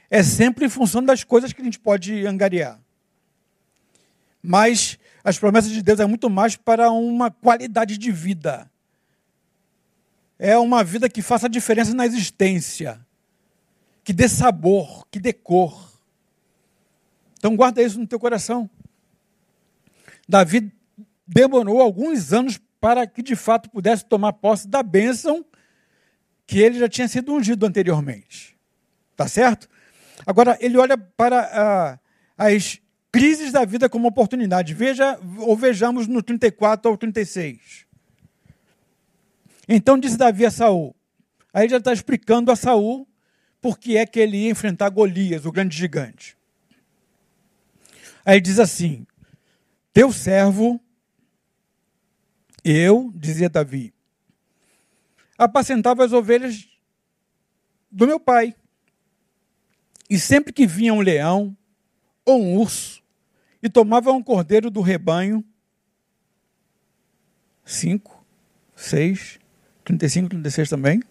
é sempre em função das coisas que a gente pode angariar. Mas as promessas de Deus é muito mais para uma qualidade de vida. É uma vida que faça diferença na existência, que dê sabor, que dê cor. Então guarda isso no teu coração. Davi demorou alguns anos para que de fato pudesse tomar posse da bênção que ele já tinha sido ungido anteriormente. Tá certo? Agora, ele olha para ah, as crises da vida como oportunidade. Veja, ou vejamos no 34 ao 36. Então disse Davi a Saul. Aí já está explicando a Saul por que é que ele ia enfrentar Golias, o grande gigante. Aí diz assim: Teu servo, eu, dizia Davi, apacentava as ovelhas do meu pai. E sempre que vinha um leão ou um urso e tomava um cordeiro do rebanho, cinco, seis, trinta e cinco, trinta e seis também,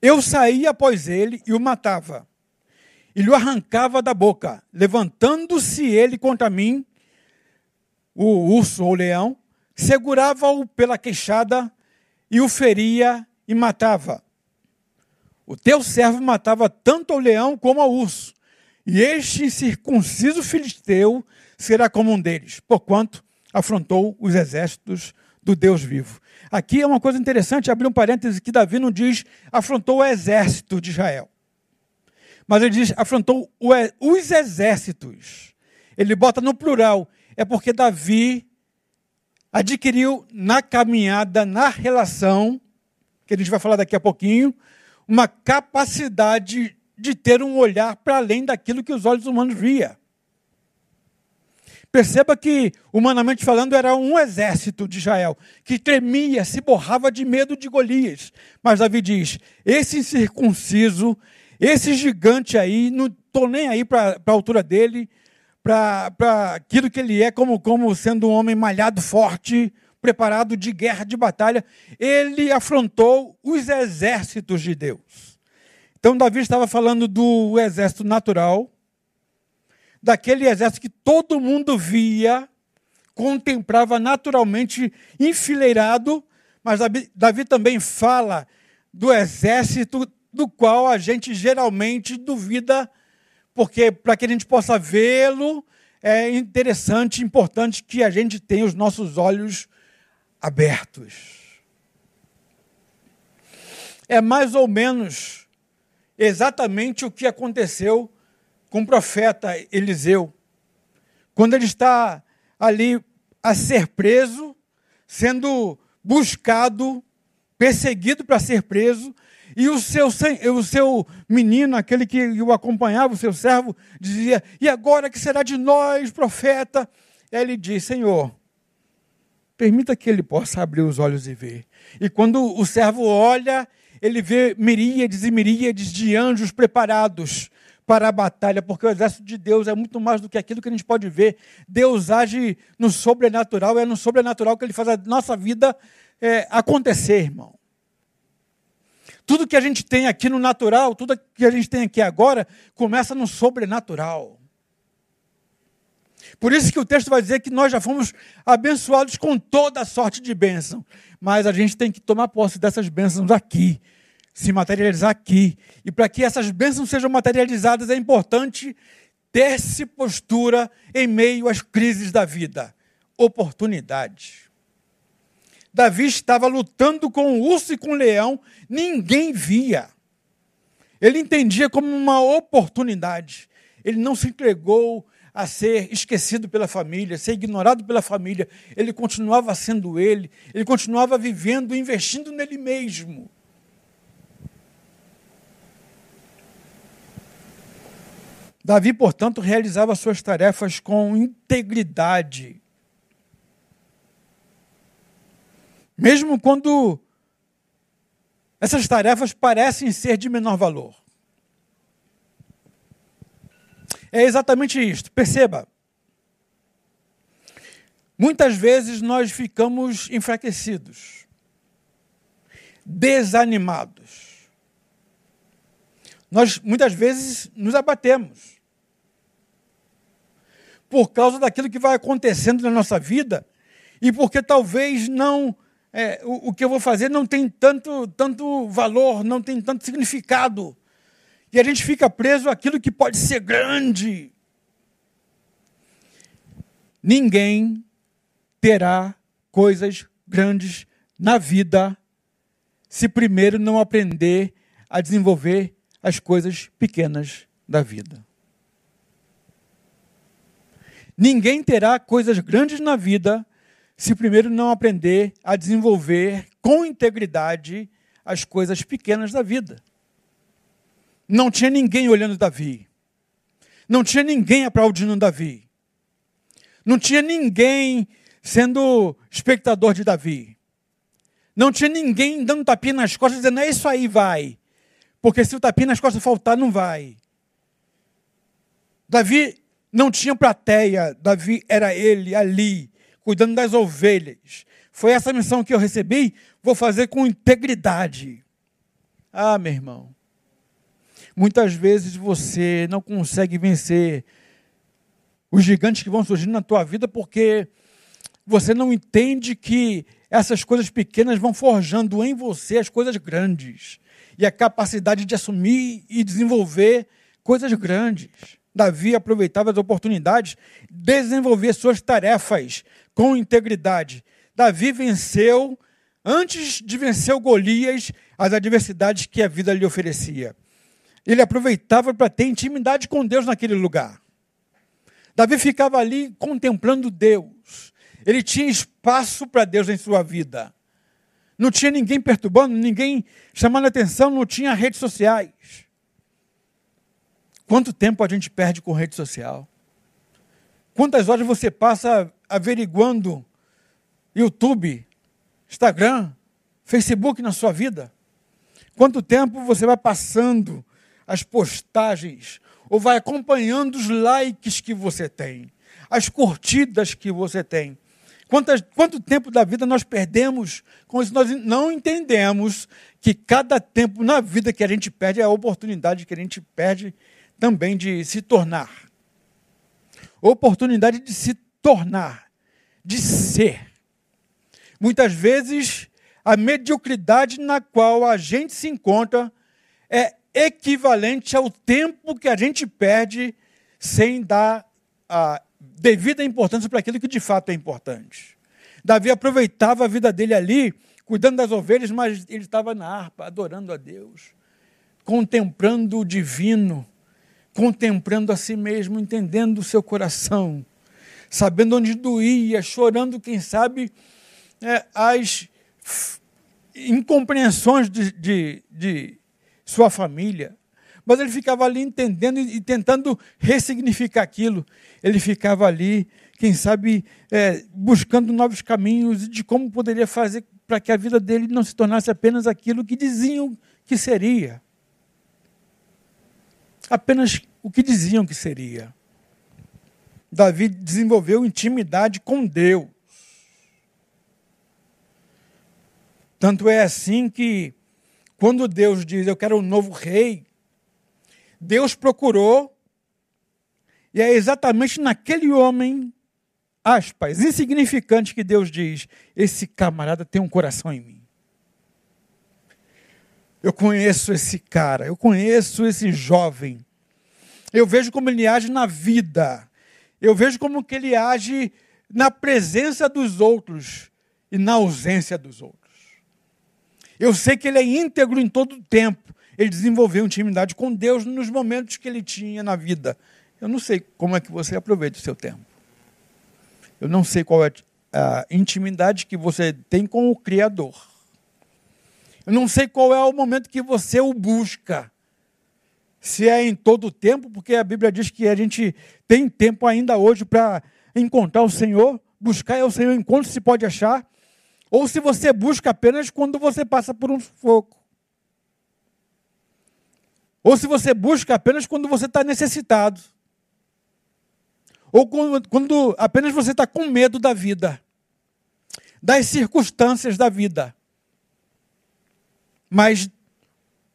eu saía após ele e o matava, e lhe arrancava da boca, levantando-se ele contra mim, o urso ou o leão, segurava-o pela queixada e o feria e matava. O teu servo matava tanto ao leão como ao urso, e este circunciso filisteu será como um deles, porquanto afrontou os exércitos do Deus vivo. Aqui é uma coisa interessante, abrir um parêntese, que Davi não diz afrontou o exército de Israel. Mas ele diz afrontou os exércitos. Ele bota no plural. É porque Davi adquiriu na caminhada, na relação, que a gente vai falar daqui a pouquinho, uma capacidade de ter um olhar para além daquilo que os olhos humanos via. Perceba que, humanamente falando, era um exército de Israel que tremia, se borrava de medo de Golias. Mas Davi diz: esse incircunciso, esse gigante aí, não estou nem aí para a altura dele, para aquilo que ele é, como, como sendo um homem malhado, forte, preparado de guerra, de batalha. Ele afrontou os exércitos de Deus. Então, Davi estava falando do exército natural daquele exército que todo mundo via, contemplava naturalmente enfileirado, mas Davi, Davi também fala do exército do qual a gente geralmente duvida, porque para que a gente possa vê-lo, é interessante, importante que a gente tenha os nossos olhos abertos. É mais ou menos exatamente o que aconteceu com o profeta Eliseu, quando ele está ali a ser preso, sendo buscado, perseguido para ser preso, e o seu, o seu menino, aquele que o acompanhava, o seu servo, dizia: E agora que será de nós, profeta? Ele diz: Senhor, permita que ele possa abrir os olhos e ver. E quando o servo olha, ele vê miríades e miríades de anjos preparados para a batalha, porque o exército de Deus é muito mais do que aquilo que a gente pode ver. Deus age no sobrenatural, é no sobrenatural que ele faz a nossa vida é, acontecer, irmão. Tudo que a gente tem aqui no natural, tudo que a gente tem aqui agora, começa no sobrenatural. Por isso que o texto vai dizer que nós já fomos abençoados com toda sorte de bênção. Mas a gente tem que tomar posse dessas bênçãos aqui, se materializar aqui. E para que essas bênçãos sejam materializadas, é importante ter-se postura em meio às crises da vida. Oportunidade. Davi estava lutando com o urso e com o leão, ninguém via. Ele entendia como uma oportunidade. Ele não se entregou a ser esquecido pela família, ser ignorado pela família. Ele continuava sendo ele, ele continuava vivendo, investindo nele mesmo. Davi, portanto, realizava suas tarefas com integridade. Mesmo quando essas tarefas parecem ser de menor valor. É exatamente isto. Perceba. Muitas vezes nós ficamos enfraquecidos, desanimados. Nós muitas vezes nos abatemos por causa daquilo que vai acontecendo na nossa vida e porque talvez não é, o, o, que eu vou fazer não tem tanto, tanto valor, não tem tanto significado. E a gente fica preso àquilo que pode ser grande. Ninguém terá coisas grandes na vida se primeiro não aprender a desenvolver as coisas pequenas da vida. Ninguém terá coisas grandes na vida se primeiro não aprender a desenvolver com integridade as coisas pequenas da vida. Não tinha ninguém olhando Davi. Não tinha ninguém aplaudindo Davi. Não tinha ninguém sendo espectador de Davi. Não tinha ninguém dando tapinha nas costas dizendo, é isso aí, vai. Porque se o tapinha nas costas faltar, não vai. Davi não tinha plateia, Davi era ele ali, cuidando das ovelhas. Foi essa missão que eu recebi, vou fazer com integridade. Ah, meu irmão. Muitas vezes você não consegue vencer os gigantes que vão surgindo na tua vida porque você não entende que essas coisas pequenas vão forjando em você as coisas grandes e a capacidade de assumir e desenvolver coisas grandes. Davi aproveitava as oportunidades, desenvolver suas tarefas com integridade. Davi venceu, antes de vencer Golias, as adversidades que a vida lhe oferecia. Ele aproveitava para ter intimidade com Deus naquele lugar. Davi ficava ali contemplando Deus. Ele tinha espaço para Deus em sua vida. Não tinha ninguém perturbando, ninguém chamando atenção, não tinha redes sociais. Quanto tempo a gente perde com rede social? Quantas horas você passa averiguando YouTube, Instagram, Facebook na sua vida? Quanto tempo você vai passando as postagens ou vai acompanhando os likes que você tem, as curtidas que você tem? Quantas, quanto tempo da vida nós perdemos com isso? Nós não entendemos que cada tempo na vida que a gente perde é a oportunidade que a gente perde também de se tornar. Oportunidade de se tornar, de ser. Muitas vezes, a mediocridade na qual a gente se encontra é equivalente ao tempo que a gente perde sem dar a devida importância para aquilo que de fato é importante. Davi aproveitava a vida dele ali, cuidando das ovelhas, mas ele estava na harpa, adorando a Deus, contemplando o divino, contemplando a si mesmo, entendendo o seu coração, sabendo onde doía, chorando, quem sabe, é, as incompreensões de, de, de, sua família. Mas ele ficava ali entendendo e, tentando ressignificar aquilo. Ele ficava ali, quem sabe, é, buscando novos caminhos de como poderia fazer para que a vida dele não se tornasse apenas aquilo que diziam que seria apenas o que diziam que seria. Davi desenvolveu intimidade com Deus. Tanto é assim que, quando Deus diz, Eu quero um novo rei, Deus procurou, e é exatamente naquele homem, aspas, insignificante, que Deus diz: Esse camarada tem um coração em mim. Eu conheço esse cara, eu conheço esse jovem. Eu vejo como ele age na vida. Eu vejo como que ele age na presença dos outros e na ausência dos outros. Eu sei que ele é íntegro em todo o tempo. Ele desenvolveu intimidade com Deus nos momentos que ele tinha na vida. Eu não sei como é que você aproveita o seu tempo. Eu não sei qual é a intimidade que você tem com o Criador. Eu não sei qual é o momento que você o busca. Se é em todo o tempo, porque a Bíblia diz que a gente tem tempo ainda hoje para encontrar o Senhor, buscar é o Senhor enquanto se pode achar, ou se você busca apenas quando você passa por um sufoco. Ou se você busca apenas quando você está necessitado. Ou quando, quando apenas você está com medo da vida, das circunstâncias da vida. Mas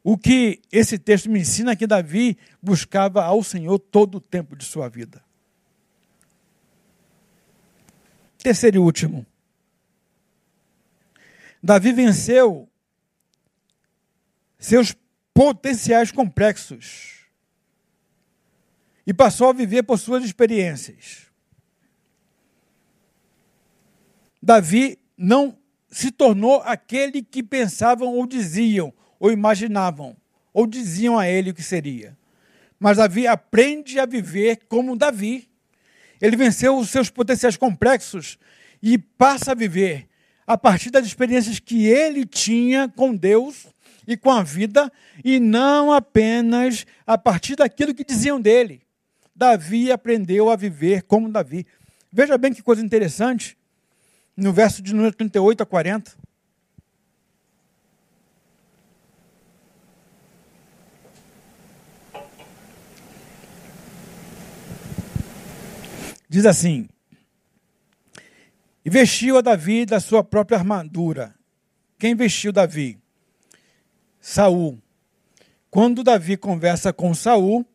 o que esse texto me ensina é que Davi buscava ao Senhor todo o tempo de sua vida. Terceiro e último. Davi venceu seus potenciais complexos e passou a viver por suas experiências. Davi não se tornou aquele que pensavam ou diziam, ou imaginavam, ou diziam a ele o que seria. Mas Davi aprende a viver como Davi. Ele venceu os seus potenciais complexos e passa a viver a partir das experiências que ele tinha com Deus e com a vida, e não apenas a partir daquilo que diziam dele. Davi aprendeu a viver como Davi. Veja bem que coisa interessante, no verso de número 38 a 40. Diz assim: E vestiu a Davi da sua própria armadura. Quem vestiu Davi? Saul. Quando Davi conversa com Saul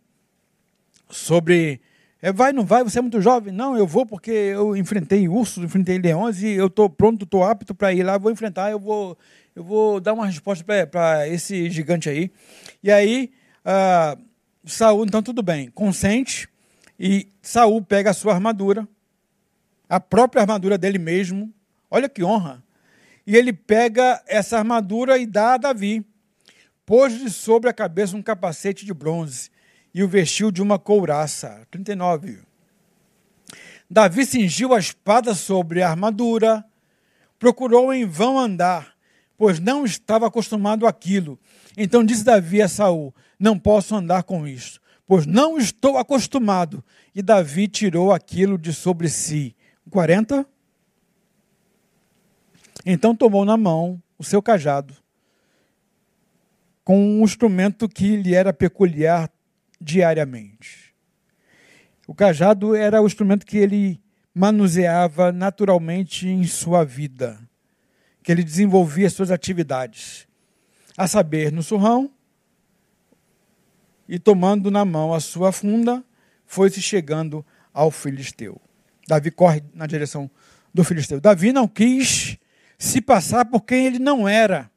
sobre é, vai, não vai, você é muito jovem. Não, eu vou porque eu enfrentei ursos, enfrentei leões e eu estou pronto, estou apto para ir lá, vou enfrentar, eu vou, eu vou dar uma resposta para esse gigante aí. E aí, uh, Saul, então tudo bem, consente, e Saul pega a sua armadura, a própria armadura dele mesmo. Olha que honra. E ele pega essa armadura e dá a Davi. Pôs-lhe sobre a cabeça um capacete de bronze e o vestiu de uma couraça. 39. Davi cingiu a espada sobre a armadura, procurou em vão andar, pois não estava acostumado àquilo. Então disse Davi a Saul: Não posso andar com isto pois não estou acostumado. E Davi tirou aquilo de sobre si. 40. Então tomou na mão o seu cajado, com um instrumento que lhe era peculiar diariamente. O cajado era o instrumento que ele manuseava naturalmente em sua vida, que ele desenvolvia suas atividades, a saber, no surrão, e tomando na mão a sua funda, foi-se chegando ao filisteu. Davi corre na direção do filisteu. Davi não quis se passar por quem ele não era.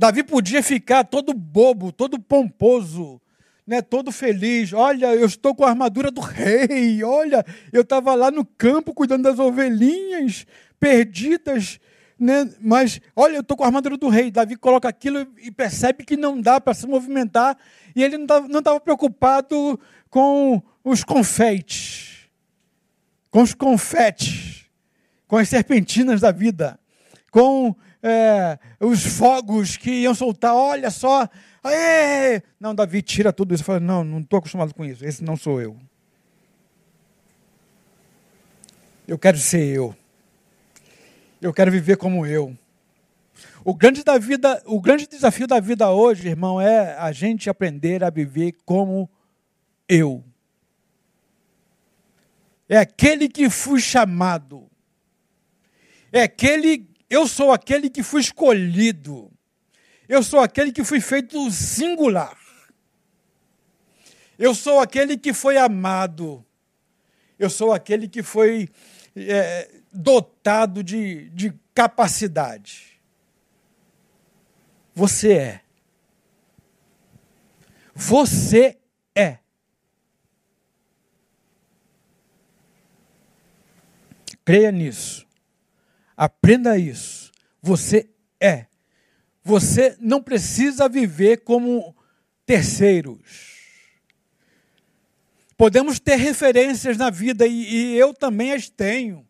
Davi podia ficar todo bobo, todo pomposo, né, todo feliz. Olha, eu estou com a armadura do rei. Olha, eu estava lá no campo cuidando das ovelhinhas perdidas né? mas olha, eu estou com a armadura do rei. Davi coloca aquilo e percebe que não dá para se movimentar, e ele não estava preocupado com os confetes, com os confetes, com as serpentinas da vida, com é, os fogos que iam soltar. Olha só, Aê! não, Davi tira tudo isso fala: Não, não estou acostumado com isso, esse não sou eu. Eu quero ser eu. Eu quero viver como eu. O grande, da vida, o grande desafio da vida hoje, irmão, é a gente aprender a viver como eu. É aquele que fui chamado. É aquele, eu sou aquele que fui escolhido. Eu sou aquele que fui feito singular. Eu sou aquele que foi amado. Eu sou aquele que foi é, dotado de, de capacidade. Você é. Você é. Creia nisso. Aprenda isso. Você é. Você não precisa viver como terceiros. Podemos ter referências na vida e, e eu também as tenho.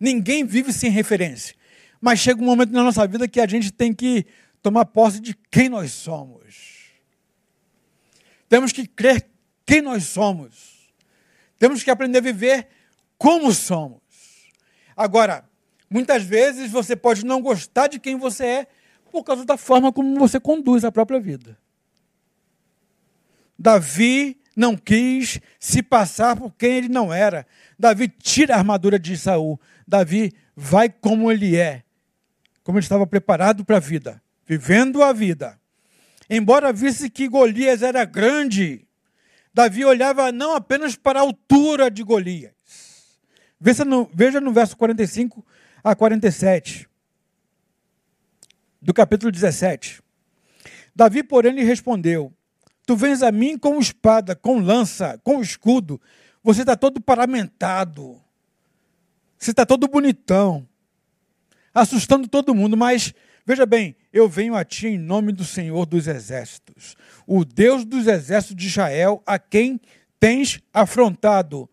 Ninguém vive sem referência. Mas chega um momento na nossa vida que a gente tem que tomar posse de quem nós somos. Temos que crer quem nós somos. Temos que aprender a viver como somos. Agora, muitas vezes você pode não gostar de quem você é por causa da forma como você conduz a própria vida. Davi não quis se passar por quem ele não era. Davi tira a armadura de Saul. Davi vai como ele é, como ele estava preparado para a vida, vivendo a vida. Embora visse que Golias era grande, Davi olhava não apenas para a altura de Golias. Veja no, veja no verso 45 a 47 do capítulo 17. Davi, porém, lhe respondeu: Tu vens a mim com espada, com lança, com escudo. Você está todo paramentado. Você está todo bonitão, assustando todo mundo, mas veja bem, eu venho a ti em nome do Senhor dos Exércitos, o Deus dos Exércitos de Israel, a quem tens afrontado.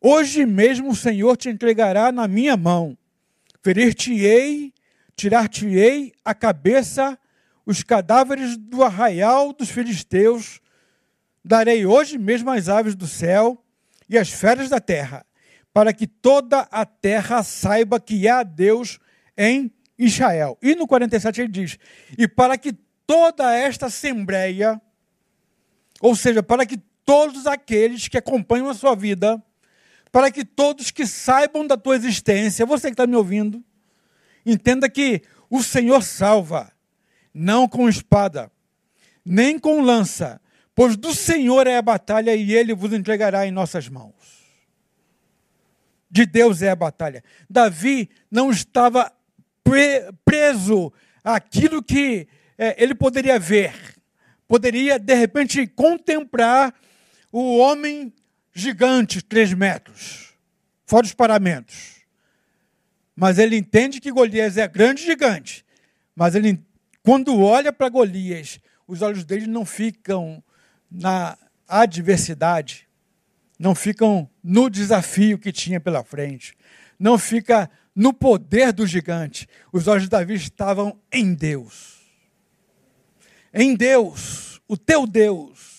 Hoje mesmo o Senhor te entregará na minha mão, ferir-te-ei tirar-te-ei a cabeça, os cadáveres do arraial dos filisteus, darei hoje mesmo as aves do céu e as feras da terra, para que toda a terra saiba que há Deus em Israel. E no 47 ele diz: e para que toda esta assembleia, ou seja, para que todos aqueles que acompanham a sua vida, para que todos que saibam da tua existência, você que está me ouvindo, entenda que o Senhor salva, não com espada, nem com lança, pois do Senhor é a batalha e ele vos entregará em nossas mãos. De Deus é a batalha. Davi não estava preso àquilo que é, ele poderia ver, poderia de repente contemplar o homem gigante, três metros, fora os paramentos. Mas ele entende que Golias é grande gigante. Mas ele, quando olha para Golias, os olhos dele não ficam na adversidade, não ficam no desafio que tinha pela frente, não fica no poder do gigante. Os olhos de Davi estavam em Deus. Em Deus, o teu Deus.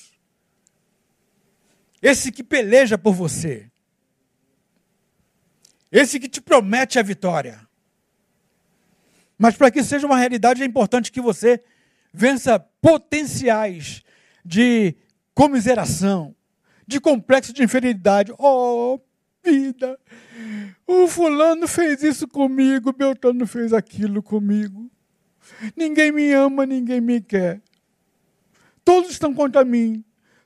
Esse que peleja por você. Esse que te promete a vitória. Mas para que seja uma realidade, é importante que você vença potenciais de comiseração, de complexo de inferioridade. Oh, vida! O fulano fez isso comigo, o Beltrano fez aquilo comigo. Ninguém me ama, ninguém me quer. Todos estão contra mim.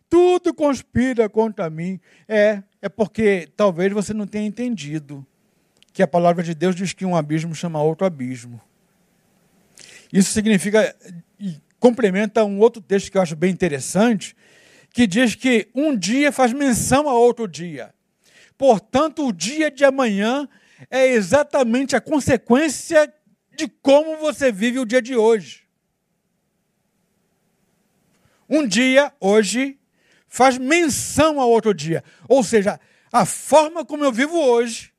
Tudo conspira contra mim. É, é porque talvez você não tenha entendido que a palavra de Deus diz que um abismo chama outro abismo. Isso significa e complementa um outro texto que eu acho bem interessante, que diz que um dia faz menção a outro dia. Portanto, o dia de amanhã é exatamente a consequência de como você vive o dia de hoje. Um dia, hoje, faz menção a outro dia. Ou seja, a forma como eu vivo hoje,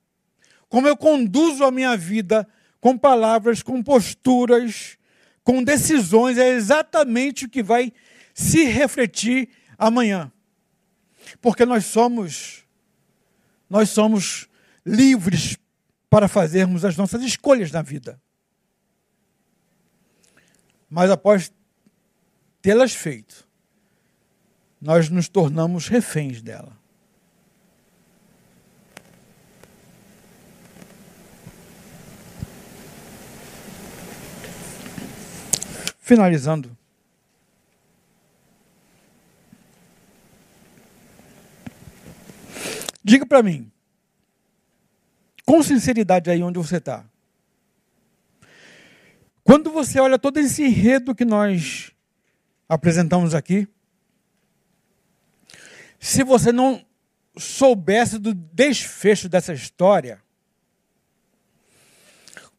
como eu conduzo a minha vida, com palavras, com posturas, com decisões, é exatamente o que vai se refletir amanhã. Porque nós somos nós somos livres para fazermos as nossas escolhas na vida. Mas após tê-las feito, nós nos tornamos reféns dela. Finalizando, Diga para mim, com sinceridade aí onde você está. Quando você olha todo esse enredo que nós apresentamos aqui, se você não soubesse do desfecho dessa história,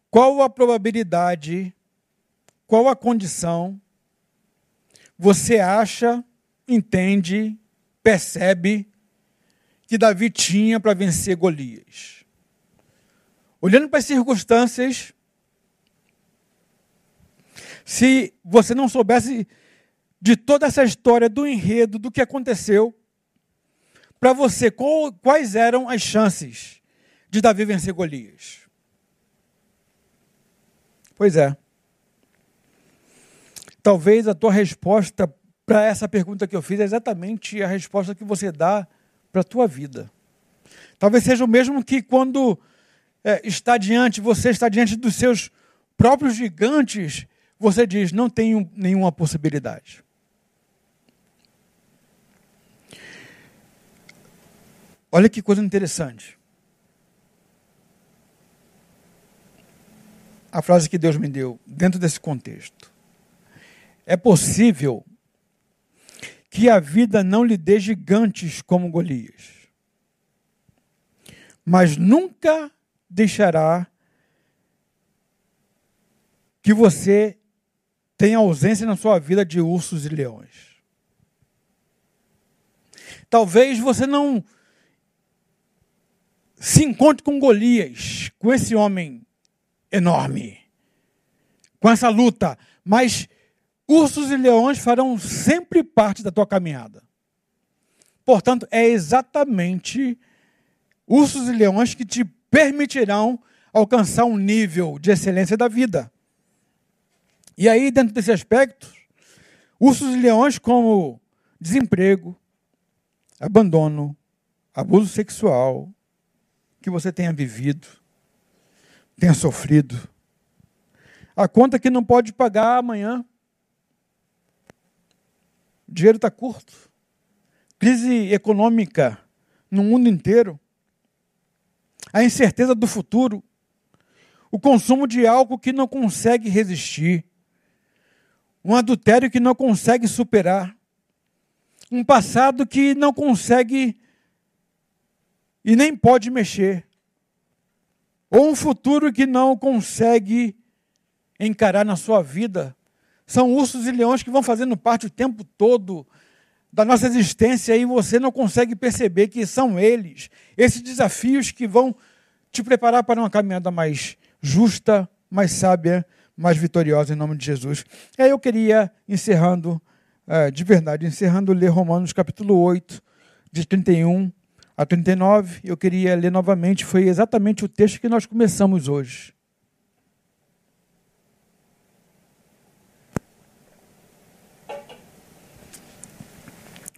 qual a probabilidade, qual a condição você acha, entende, percebe que Davi tinha para vencer Golias. Olhando para as circunstâncias, se você não soubesse de toda essa história, do enredo, do que aconteceu, para você, quais eram as chances de Davi vencer Golias? Pois é. Talvez a tua resposta para essa pergunta que eu fiz é exatamente a resposta que você dá para a tua vida. Talvez seja o mesmo que quando é, está diante, você está diante dos seus próprios gigantes, você diz: não tenho nenhuma possibilidade. Olha que coisa interessante. A frase que Deus me deu dentro desse contexto. É possível que a vida não lhe dê gigantes como Golias, mas nunca deixará que você tenha ausência na sua vida de ursos e leões. Talvez você não se encontre com Golias, com esse homem enorme, com essa luta, mas ursos e leões farão sempre parte da tua caminhada. Portanto, é exatamente ursos e leões que te permitirão alcançar um nível de excelência da vida. E aí, dentro desse aspecto, ursos e leões como desemprego, abandono, abuso sexual, que você tenha vivido, tenha sofrido, a conta que não pode pagar amanhã, o dinheiro está curto, crise econômica no mundo inteiro, a incerteza do futuro, o consumo de álcool que não consegue resistir, um adultério que não consegue superar, um passado que não consegue e nem pode mexer, ou um futuro que não consegue encarar na sua vida. São ursos e leões que vão fazendo parte o tempo todo da nossa existência e você não consegue perceber que são eles, esses desafios que vão te preparar para uma caminhada mais justa, mais sábia, mais vitoriosa em nome de Jesus. E aí eu queria, encerrando, é, de verdade, encerrando, ler Romanos capítulo 8, de 31 a 39. Eu queria ler novamente, foi exatamente o texto que nós começamos hoje.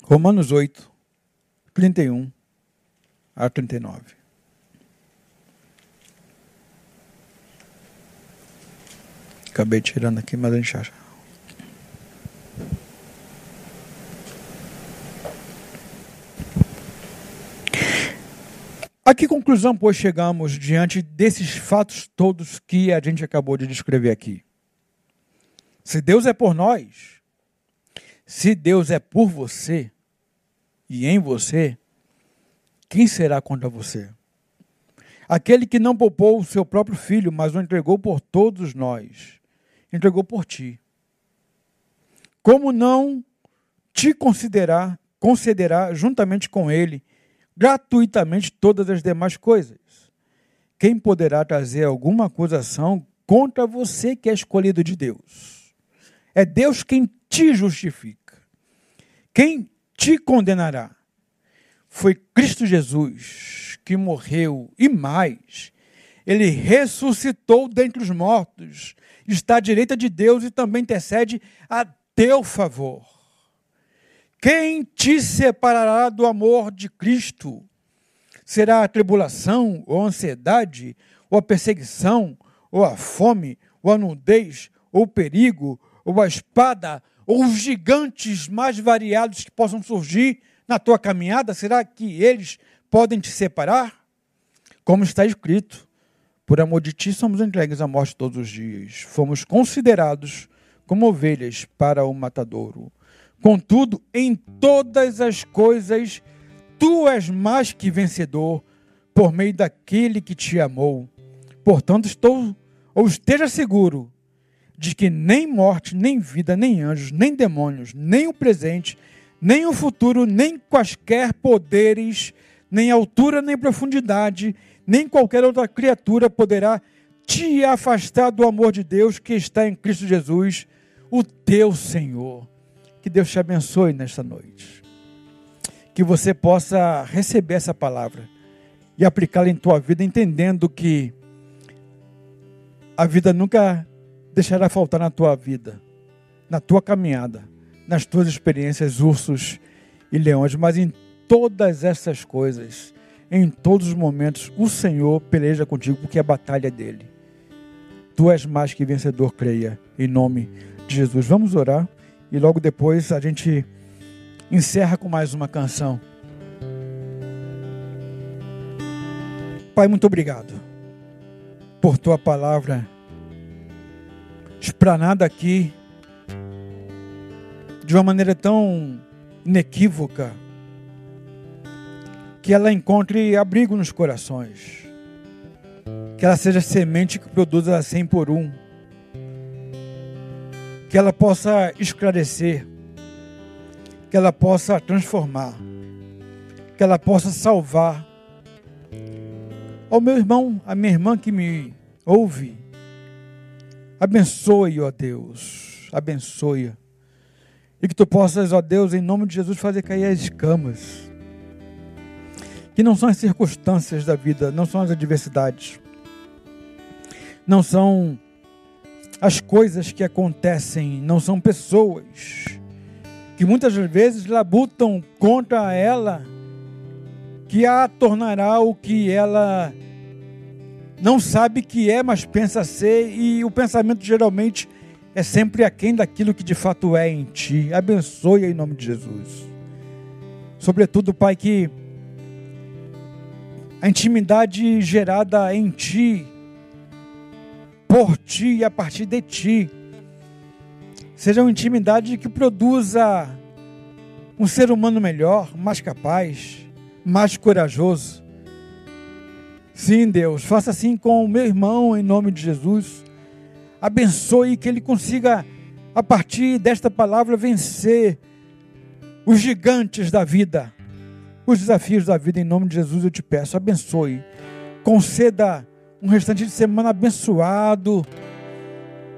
Romanos 8, 31 a 39. Acabei tirando aqui, mas a gente acha. A que conclusão, pois, chegamos diante desses fatos todos que a gente acabou de descrever aqui? Se Deus é por nós, se Deus é por você, e em você, quem será contra você? Aquele que não poupou o seu próprio filho, mas o entregou por todos nós, entregou por ti. Como não te considerar, concederá juntamente com ele gratuitamente todas as demais coisas? Quem poderá trazer alguma acusação contra você que é escolhido de Deus? É Deus quem te justifica. Quem te condenará. Foi Cristo Jesus que morreu e mais, ele ressuscitou dentre os mortos, está à direita de Deus e também intercede a teu favor. Quem te separará do amor de Cristo? Será a tribulação, ou a ansiedade, ou a perseguição, ou a fome, ou a nudez, ou o perigo, ou a espada, ou os gigantes mais variados que possam surgir na tua caminhada, será que eles podem te separar? Como está escrito, por amor de ti somos entregues à morte todos os dias. Fomos considerados como ovelhas para o matadouro. Contudo, em todas as coisas, tu és mais que vencedor por meio daquele que te amou. Portanto, estou ou esteja seguro de que nem morte, nem vida, nem anjos, nem demônios, nem o presente, nem o futuro, nem quaisquer poderes, nem altura, nem profundidade, nem qualquer outra criatura poderá te afastar do amor de Deus que está em Cristo Jesus, o teu Senhor. Que Deus te abençoe nesta noite. Que você possa receber essa palavra e aplicá-la em tua vida, entendendo que a vida nunca deixará faltar na tua vida, na tua caminhada, nas tuas experiências, ursos e leões, mas em todas essas coisas, em todos os momentos, o Senhor peleja contigo, porque a batalha é dele. Tu és mais que vencedor, creia, em nome de Jesus. Vamos orar e logo depois a gente encerra com mais uma canção. Pai, muito obrigado por tua palavra. Esplanada aqui de uma maneira tão inequívoca que ela encontre abrigo nos corações, que ela seja semente que produza 100 por um, que ela possa esclarecer, que ela possa transformar, que ela possa salvar. Ao meu irmão, a minha irmã que me ouve, Abençoe, ó Deus, abençoe. E que tu possas, ó Deus, em nome de Jesus, fazer cair as escamas. Que não são as circunstâncias da vida, não são as adversidades, não são as coisas que acontecem, não são pessoas que muitas vezes labutam contra ela, que a tornará o que ela não sabe que é, mas pensa ser, e o pensamento geralmente é sempre aquém daquilo que de fato é em ti. Abençoe em nome de Jesus. Sobretudo, Pai, que a intimidade gerada em ti, por ti e a partir de ti, seja uma intimidade que produza um ser humano melhor, mais capaz, mais corajoso, Sim, Deus, faça assim com o meu irmão em nome de Jesus. Abençoe que ele consiga, a partir desta palavra, vencer os gigantes da vida, os desafios da vida. Em nome de Jesus eu te peço, abençoe. Conceda um restante de semana abençoado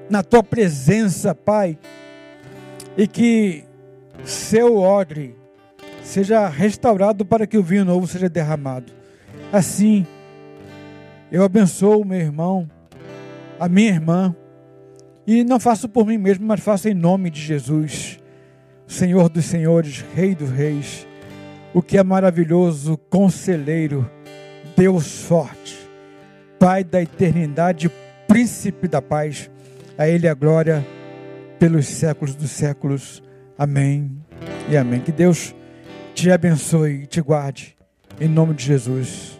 na tua presença, Pai, e que seu odre seja restaurado para que o vinho novo seja derramado. Assim, eu abençoo meu irmão, a minha irmã, e não faço por mim mesmo, mas faço em nome de Jesus, Senhor dos Senhores, Rei dos Reis, o que é maravilhoso, Conselheiro, Deus forte, Pai da eternidade, Príncipe da paz, a Ele a glória pelos séculos dos séculos. Amém e amém. Que Deus te abençoe e te guarde, em nome de Jesus.